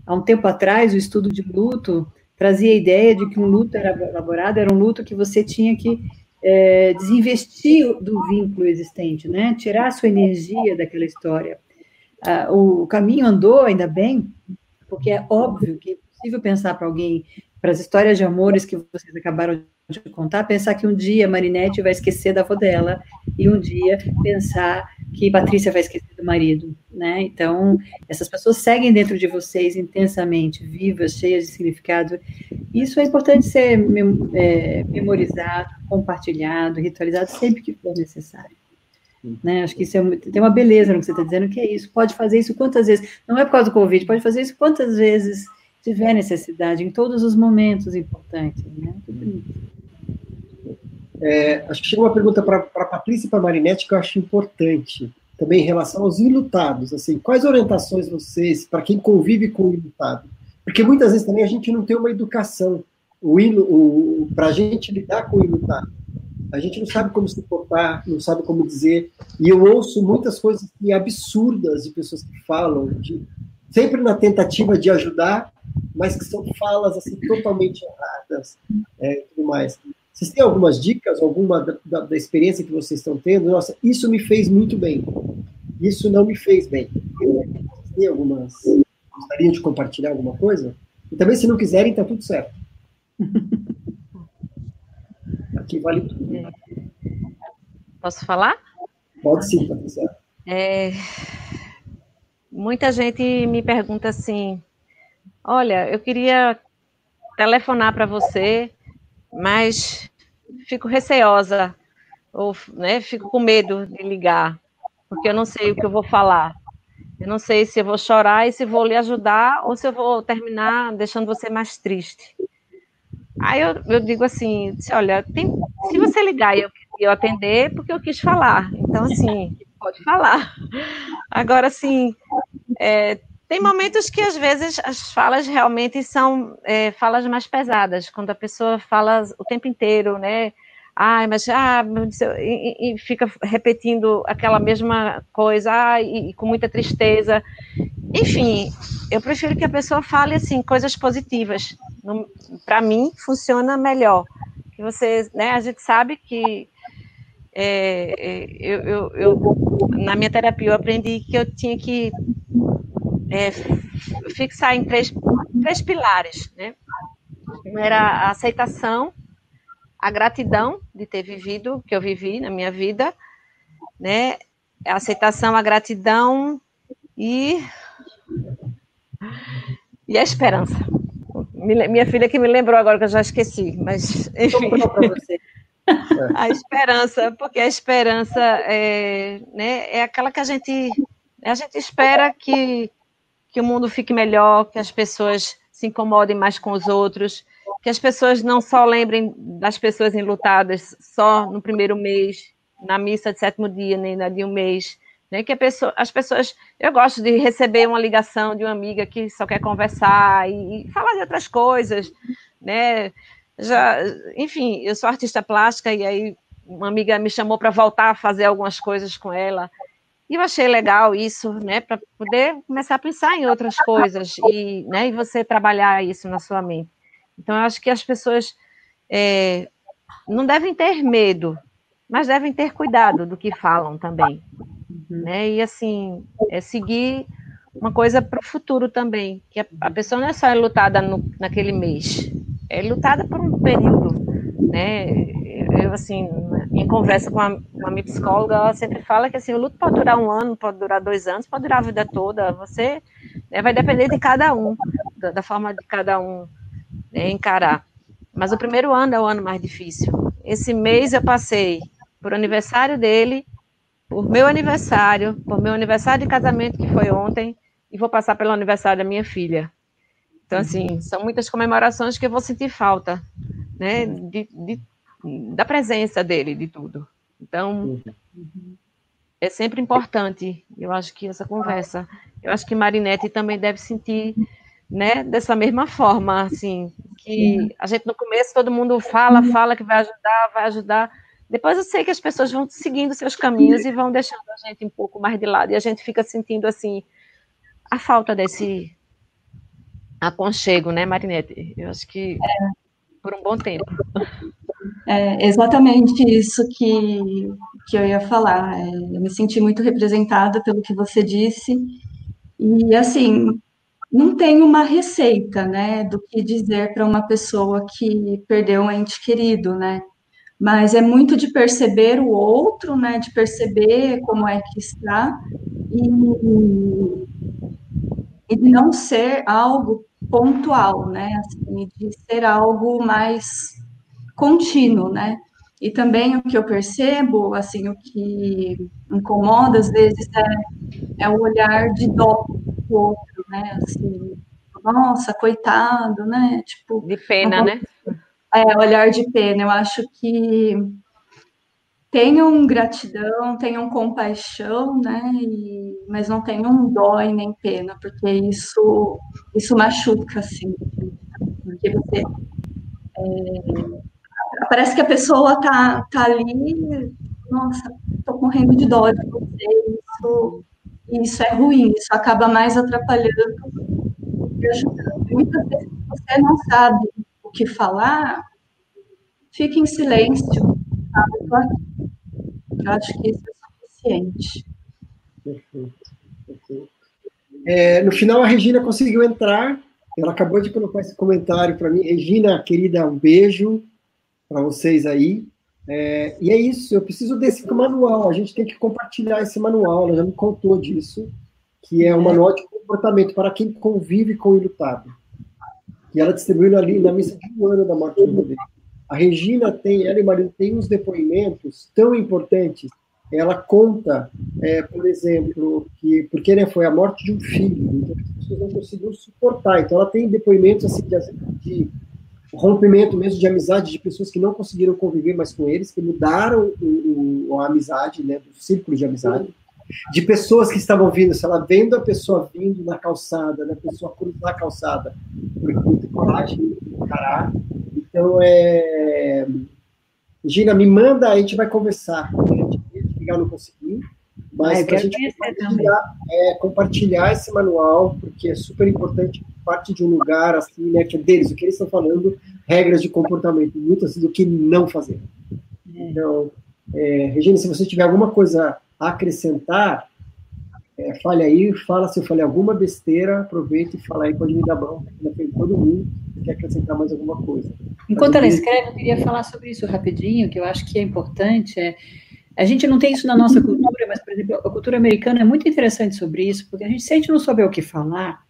Há um tempo atrás, o estudo de luto trazia a ideia de que um luto era elaborado, era um luto que você tinha que é, desinvestir do vínculo existente, né? Tirar a sua energia daquela história. Ah, o caminho andou, ainda bem, porque é óbvio que é impossível pensar para alguém para as histórias de amores que vocês acabaram de contar, pensar que um dia Marinette vai esquecer da avó dela e um dia pensar que Patrícia vai esquecer do marido, né? Então, essas pessoas seguem dentro de vocês intensamente, vivas, cheias de significado. Isso é importante ser é, memorizado, compartilhado, ritualizado sempre que for necessário. Né? Acho que isso é, tem uma beleza no que você está dizendo, que é isso. Pode fazer isso quantas vezes, não é por causa do Covid, pode fazer isso quantas vezes tiver necessidade, em todos os momentos importantes. Né? É, acho que chegou uma pergunta para a Patrícia e para a Marinette que eu acho importante, também em relação aos ilutados. Assim, quais orientações vocês, para quem convive com o ilutado? Porque muitas vezes também a gente não tem uma educação para a gente lidar com o ilutado. A gente não sabe como se portar, não sabe como dizer. E eu ouço muitas coisas absurdas de pessoas que falam, de, sempre na tentativa de ajudar, mas que são falas assim totalmente erradas é, tudo mais. Vocês têm algumas dicas, alguma da, da, da, experiência que vocês estão tendo? Nossa, isso me fez muito bem. Isso não me fez bem. Têm algumas. Gostariam de compartilhar alguma coisa? E também, se não quiserem, está tudo certo. [laughs] Aqui vale tudo. Posso falar? Pode sim, Patrícia. É, muita gente me pergunta assim: olha, eu queria telefonar para você mas fico receosa, ou né, fico com medo de ligar, porque eu não sei o que eu vou falar. Eu não sei se eu vou chorar e se vou lhe ajudar ou se eu vou terminar deixando você mais triste. Aí eu, eu digo assim, olha, tem, se você ligar e eu, eu atender, porque eu quis falar. Então, assim, pode falar. Agora, assim, é, tem momentos que, às vezes, as falas realmente são é, falas mais pesadas, quando a pessoa fala o tempo inteiro, né? Ai, mas, ah, e, e fica repetindo aquela mesma coisa, e, e com muita tristeza. Enfim, eu prefiro que a pessoa fale, assim, coisas positivas. Para mim, funciona melhor. Que você, né, a gente sabe que é, é eu, eu, eu, na minha terapia eu aprendi que eu tinha que é, fixar em três, três pilares. Né? Era a aceitação, a gratidão de ter vivido o que eu vivi na minha vida, né? A aceitação, a gratidão e e a esperança. Minha filha que me lembrou agora que eu já esqueci, mas enfim. a esperança, porque a esperança é, né, é aquela que a gente a gente espera que que o mundo fique melhor, que as pessoas se incomodem mais com os outros, que as pessoas não só lembrem das pessoas enlutadas só no primeiro mês, na missa de sétimo dia, nem na de um mês, né? Que pessoa, as pessoas, eu gosto de receber uma ligação de uma amiga que só quer conversar e, e falar de outras coisas, né? Já, enfim, eu sou artista plástica e aí uma amiga me chamou para voltar a fazer algumas coisas com ela. E eu achei legal isso, né, para poder começar a pensar em outras coisas e, né, e você trabalhar isso na sua mente. Então, eu acho que as pessoas é, não devem ter medo, mas devem ter cuidado do que falam também, uhum. né? E assim, é seguir uma coisa para o futuro também, que a, a, pessoa não é só lutada no, naquele mês, é lutada por um período, né? Eu assim, em conversa com uma, uma minha psicóloga, ela sempre fala que assim, o luto pode durar um ano, pode durar dois anos, pode durar a vida toda. Você né, vai depender de cada um, da, da forma de cada um né, encarar. Mas o primeiro ano é o ano mais difícil. Esse mês eu passei por aniversário dele, por meu aniversário, por meu aniversário de casamento, que foi ontem, e vou passar pelo aniversário da minha filha. Então, assim, são muitas comemorações que eu vou sentir falta, né? De, de da presença dele, de tudo. Então, uhum. é sempre importante, eu acho que essa conversa. Eu acho que Marinette também deve sentir, né, dessa mesma forma, assim, que a gente no começo todo mundo fala, fala que vai ajudar, vai ajudar. Depois eu sei que as pessoas vão seguindo seus caminhos e vão deixando a gente um pouco mais de lado e a gente fica sentindo assim a falta desse aconchego, né, Marinette? Eu acho que por um bom tempo. É exatamente isso que, que eu ia falar. É, eu me senti muito representada pelo que você disse. E, assim, não tem uma receita, né, do que dizer para uma pessoa que perdeu um ente querido, né? Mas é muito de perceber o outro, né, de perceber como é que está e, e de não ser algo pontual, né, assim, de ser algo mais contínuo, né? E também o que eu percebo, assim, o que incomoda às vezes é, é o olhar de dó do outro, né? Assim, nossa, coitado, né? Tipo, de pena, né? É, olhar de pena. Eu acho que tenham gratidão, tenham compaixão, né? E, mas não tenham dó e nem pena, porque isso isso machuca, assim, porque você é, parece que a pessoa tá, tá ali, nossa, tô morrendo de dó de você, isso, isso é ruim, isso acaba mais atrapalhando e ajudando. Muitas vezes você não sabe o que falar, fique em silêncio? Eu acho que isso é suficiente. Perfeito. É, no final, a Regina conseguiu entrar. Ela acabou de colocar esse comentário para mim. Regina, querida, um beijo para vocês aí. É, e é isso, eu preciso desse manual, a gente tem que compartilhar esse manual, ela já me contou disso, que é um manual de comportamento para quem convive com o ilutado. E ela distribuiu ali na missa de um ano da morte do bebê. A Regina tem, ela e o marido têm uns depoimentos tão importantes. Ela conta, é, por exemplo, que porque né, foi a morte de um filho, então as pessoas não conseguiram suportar. Então ela tem depoimentos assim de, de rompimento mesmo de amizade de pessoas que não conseguiram conviver mais com eles, que mudaram o, o, a amizade, né, do círculo de amizade, de pessoas que estavam vindo, sei lá, vendo a pessoa vindo na calçada, né, a pessoa cruzar a calçada, porque coragem encarar. Então, é... Gina, me manda, a gente vai conversar. A gente ligar, não consegui, mas ah, para a gente compartilhar, é, compartilhar esse manual, porque é super importante parte de um lugar assim, né, que é deles, o que eles estão falando, regras de comportamento, muito assim do que não fazer. É. Então, é, Regina, se você tiver alguma coisa a acrescentar, é, fale aí, fala se eu falei alguma besteira, aproveita e fala aí, pode me dar frente todo mundo, quer acrescentar mais alguma coisa. Enquanto ela escreve, eu queria falar sobre isso rapidinho, que eu acho que é importante, é, a gente não tem isso na nossa cultura, mas, por exemplo, a cultura americana é muito interessante sobre isso, porque a gente, se a gente não souber o que falar,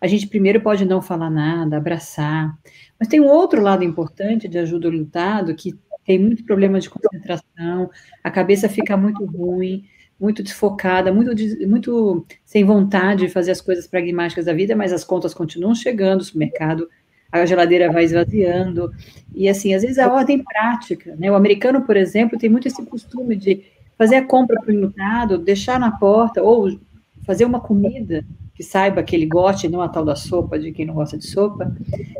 a gente primeiro pode não falar nada, abraçar. Mas tem um outro lado importante de ajuda lutado, que tem muito problema de concentração, a cabeça fica muito ruim, muito desfocada, muito, muito sem vontade de fazer as coisas pragmáticas da vida, mas as contas continuam chegando, o supermercado, a geladeira vai esvaziando. E assim, às vezes a ordem prática, né? O americano, por exemplo, tem muito esse costume de fazer a compra para o deixar na porta, ou fazer uma comida que saiba que ele goste, não a tal da sopa, de quem não gosta de sopa,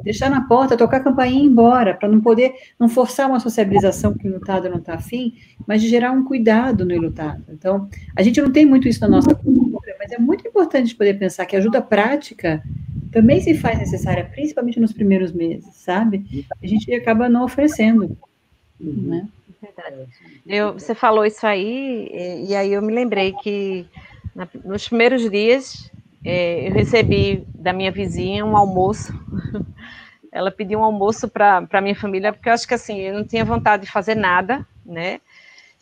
deixar na porta, tocar a campainha e ir embora, para não poder, não forçar uma sociabilização que o ilutado não está afim, mas de gerar um cuidado no ilutado. Então, a gente não tem muito isso na nossa cultura, mas é muito importante poder pensar que ajuda prática também se faz necessária, principalmente nos primeiros meses, sabe? A gente acaba não oferecendo, né? Eu, você falou isso aí, e, e aí eu me lembrei que na, nos primeiros dias é, eu recebi da minha vizinha um almoço. [laughs] Ela pediu um almoço para a minha família, porque eu acho que assim, eu não tinha vontade de fazer nada, né?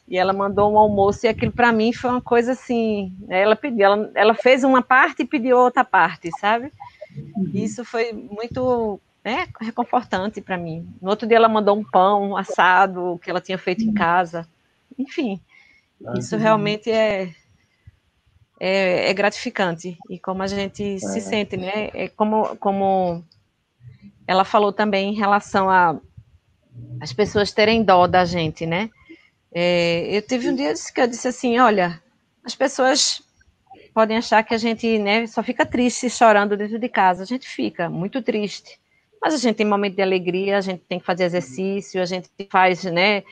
E ela mandou um almoço, e aquilo para mim foi uma coisa assim. Né? Ela pediu, ela, ela fez uma parte e pediu outra parte, sabe? Uhum. Isso foi muito né, reconfortante para mim. No outro dia ela mandou um pão assado que ela tinha feito em casa. Enfim, ah, isso realmente é é, é gratificante e como a gente é. se sente, né? É como, como ela falou também em relação a as pessoas terem dó da gente, né? É, eu tive um dia que eu disse assim, olha, as pessoas podem achar que a gente né, só fica triste chorando dentro de casa. A gente fica muito triste. Mas a gente tem momento de alegria, a gente tem que fazer exercício, a gente faz, né?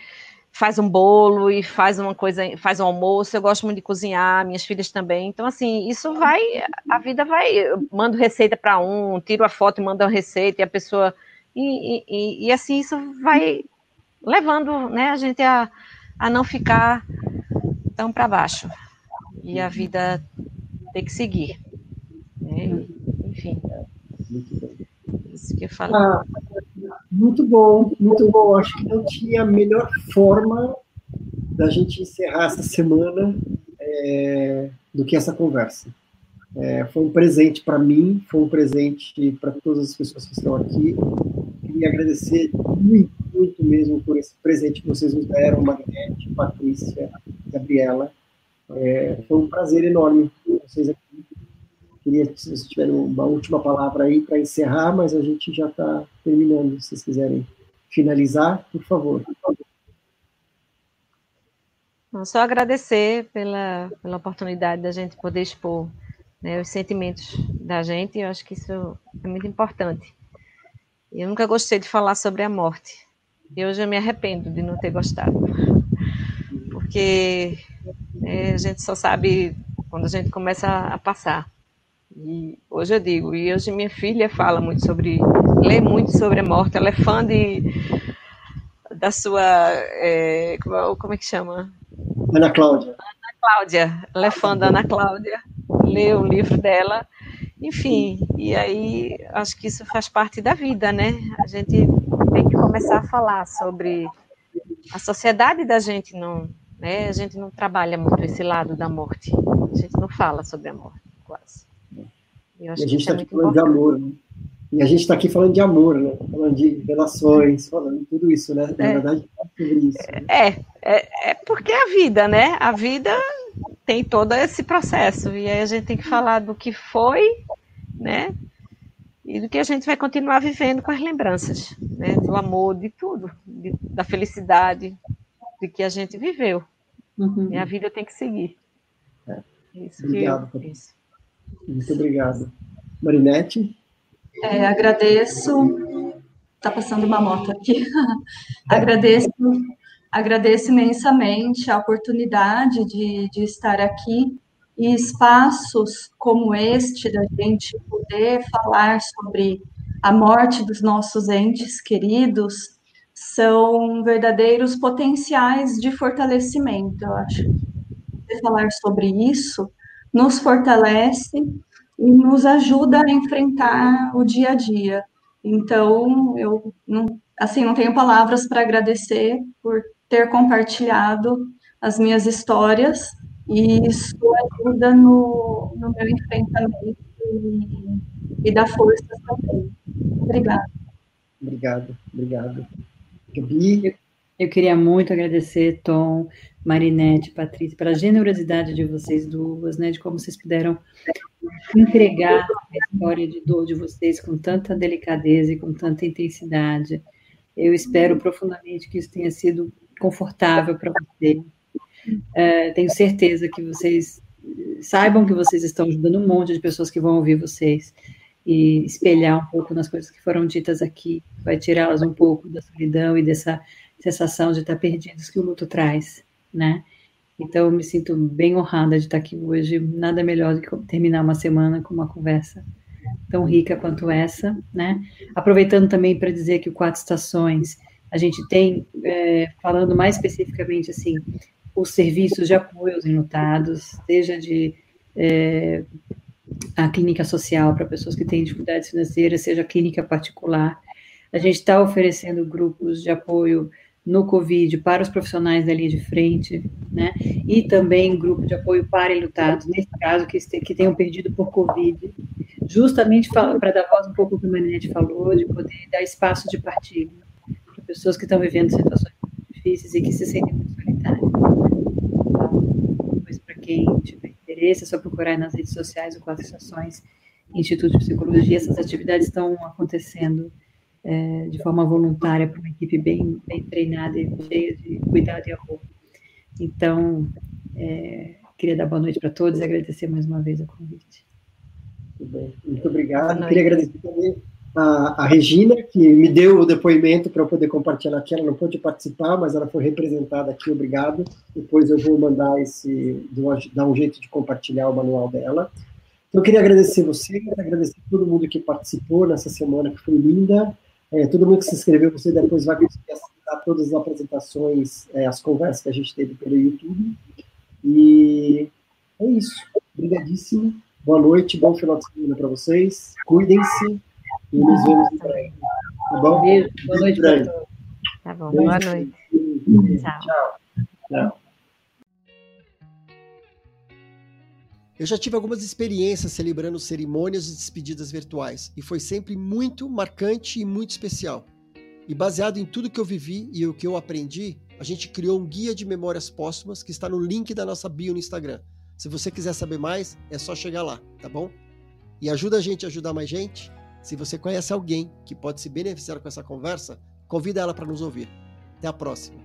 Faz um bolo e faz uma coisa, faz um almoço. Eu gosto muito de cozinhar, minhas filhas também. Então, assim, isso vai, a vida vai. Eu mando receita para um, tiro a foto e mando a receita, e a pessoa. E, e, e assim, isso vai levando né, a gente a, a não ficar tão para baixo. E a vida tem que seguir. Né? Enfim. Isso que eu falo. Ah, muito bom, muito bom. Acho que não tinha melhor forma da gente encerrar essa semana é, do que essa conversa. É, foi um presente para mim, foi um presente para todas as pessoas que estão aqui. Queria agradecer muito, muito mesmo por esse presente que vocês nos deram, Magnete, Patrícia, Gabriela. É, foi um prazer enorme ter vocês aqui. Queria que vocês tiverem uma última palavra aí para encerrar, mas a gente já está terminando. Se vocês quiserem finalizar, por favor. Só agradecer pela, pela oportunidade da gente poder expor né, os sentimentos da gente, eu acho que isso é muito importante. Eu nunca gostei de falar sobre a morte, e hoje eu me arrependo de não ter gostado, porque é, a gente só sabe quando a gente começa a passar. E hoje eu digo, e hoje minha filha fala muito sobre, lê muito sobre a morte, ela é fã de, da sua, é, como, como é que chama? Ana Cláudia. Ana Cláudia, ela é fã da Ana Cláudia, lê o livro dela, enfim, e aí acho que isso faz parte da vida, né? A gente tem que começar a falar sobre a sociedade da gente não, né? A gente não trabalha muito esse lado da morte, a gente não fala sobre a morte, quase. Eu acho e a gente está é aqui falando importante. de amor, né? E a gente está aqui falando de amor, né? Falando de relações, falando de tudo isso, né? Na é. verdade, é sobre isso. Né? É, é, é porque é a vida, né? A vida tem todo esse processo. E aí a gente tem que falar do que foi, né? E do que a gente vai continuar vivendo com as lembranças, né? Do amor, de tudo, de, da felicidade, de que a gente viveu. Uhum. E a vida tem que seguir. É. Isso Obrigado. Que eu, isso. Muito obrigado. Marinete? É, agradeço. Está passando uma moto aqui. [laughs] agradeço, agradeço imensamente a oportunidade de, de estar aqui e espaços como este, da gente poder falar sobre a morte dos nossos entes queridos, são verdadeiros potenciais de fortalecimento, eu acho. Falar sobre isso nos fortalece e nos ajuda a enfrentar o dia a dia. Então, eu não, assim, não tenho palavras para agradecer por ter compartilhado as minhas histórias e isso ajuda no, no meu enfrentamento e, e dá força também. Obrigada. Obrigado, obrigado. Gabi? Eu queria muito agradecer, Tom, Marinete, Patrícia, pela generosidade de vocês duas, né, de como vocês puderam entregar a história de dor de vocês com tanta delicadeza e com tanta intensidade. Eu espero profundamente que isso tenha sido confortável para vocês. É, tenho certeza que vocês saibam que vocês estão ajudando um monte de pessoas que vão ouvir vocês e espelhar um pouco nas coisas que foram ditas aqui, vai tirá-las um pouco da solidão e dessa sensação de estar perdidos que o luto traz, né? Então, eu me sinto bem honrada de estar aqui hoje. Nada melhor do que terminar uma semana com uma conversa tão rica quanto essa, né? Aproveitando também para dizer que o Quatro Estações, a gente tem, é, falando mais especificamente assim, os serviços de apoio aos enlutados, seja de é, a clínica social para pessoas que têm dificuldades financeiras, seja a clínica particular. A gente está oferecendo grupos de apoio no Covid para os profissionais da linha de frente, né? E também grupo de apoio para enlutados, nesse caso, que, que tenham perdido por Covid, justamente para dar voz um pouco que o Marinete falou, de poder dar espaço de partilha para pessoas que estão vivendo situações difíceis e que se sentem muito solitárias. Então, para quem tiver interesse, é só procurar nas redes sociais o Quatro Estações Instituto de Psicologia, essas atividades estão acontecendo é, de forma voluntária para uma equipe bem, bem treinada e cheia de cuidado e amor. Então, é, queria dar boa noite para todos e agradecer mais uma vez o convite. Muito bem, muito obrigado. Queria agradecer também a, a, Regina, que me deu o depoimento para eu poder compartilhar aqui. Ela não pôde participar, mas ela foi representada aqui, obrigado. Depois eu vou mandar esse, dar um jeito de compartilhar o manual dela. Então, eu queria agradecer você, agradecer todo mundo que participou nessa semana, que foi linda. É, todo mundo que se inscreveu, você depois vai conseguir acessar todas as apresentações, é, as conversas que a gente teve pelo YouTube. E é isso. Obrigadíssimo. Boa noite, bom final de semana para vocês. Cuidem-se e nos vemos em breve. Tá bom? Beijo, boa noite. Tá bom, boa noite. Tchau. Tchau. Tchau. Eu já tive algumas experiências celebrando cerimônias de despedidas virtuais e foi sempre muito marcante e muito especial. E baseado em tudo que eu vivi e o que eu aprendi, a gente criou um guia de memórias póstumas que está no link da nossa bio no Instagram. Se você quiser saber mais, é só chegar lá, tá bom? E ajuda a gente a ajudar mais gente. Se você conhece alguém que pode se beneficiar com essa conversa, convida ela para nos ouvir. Até a próxima.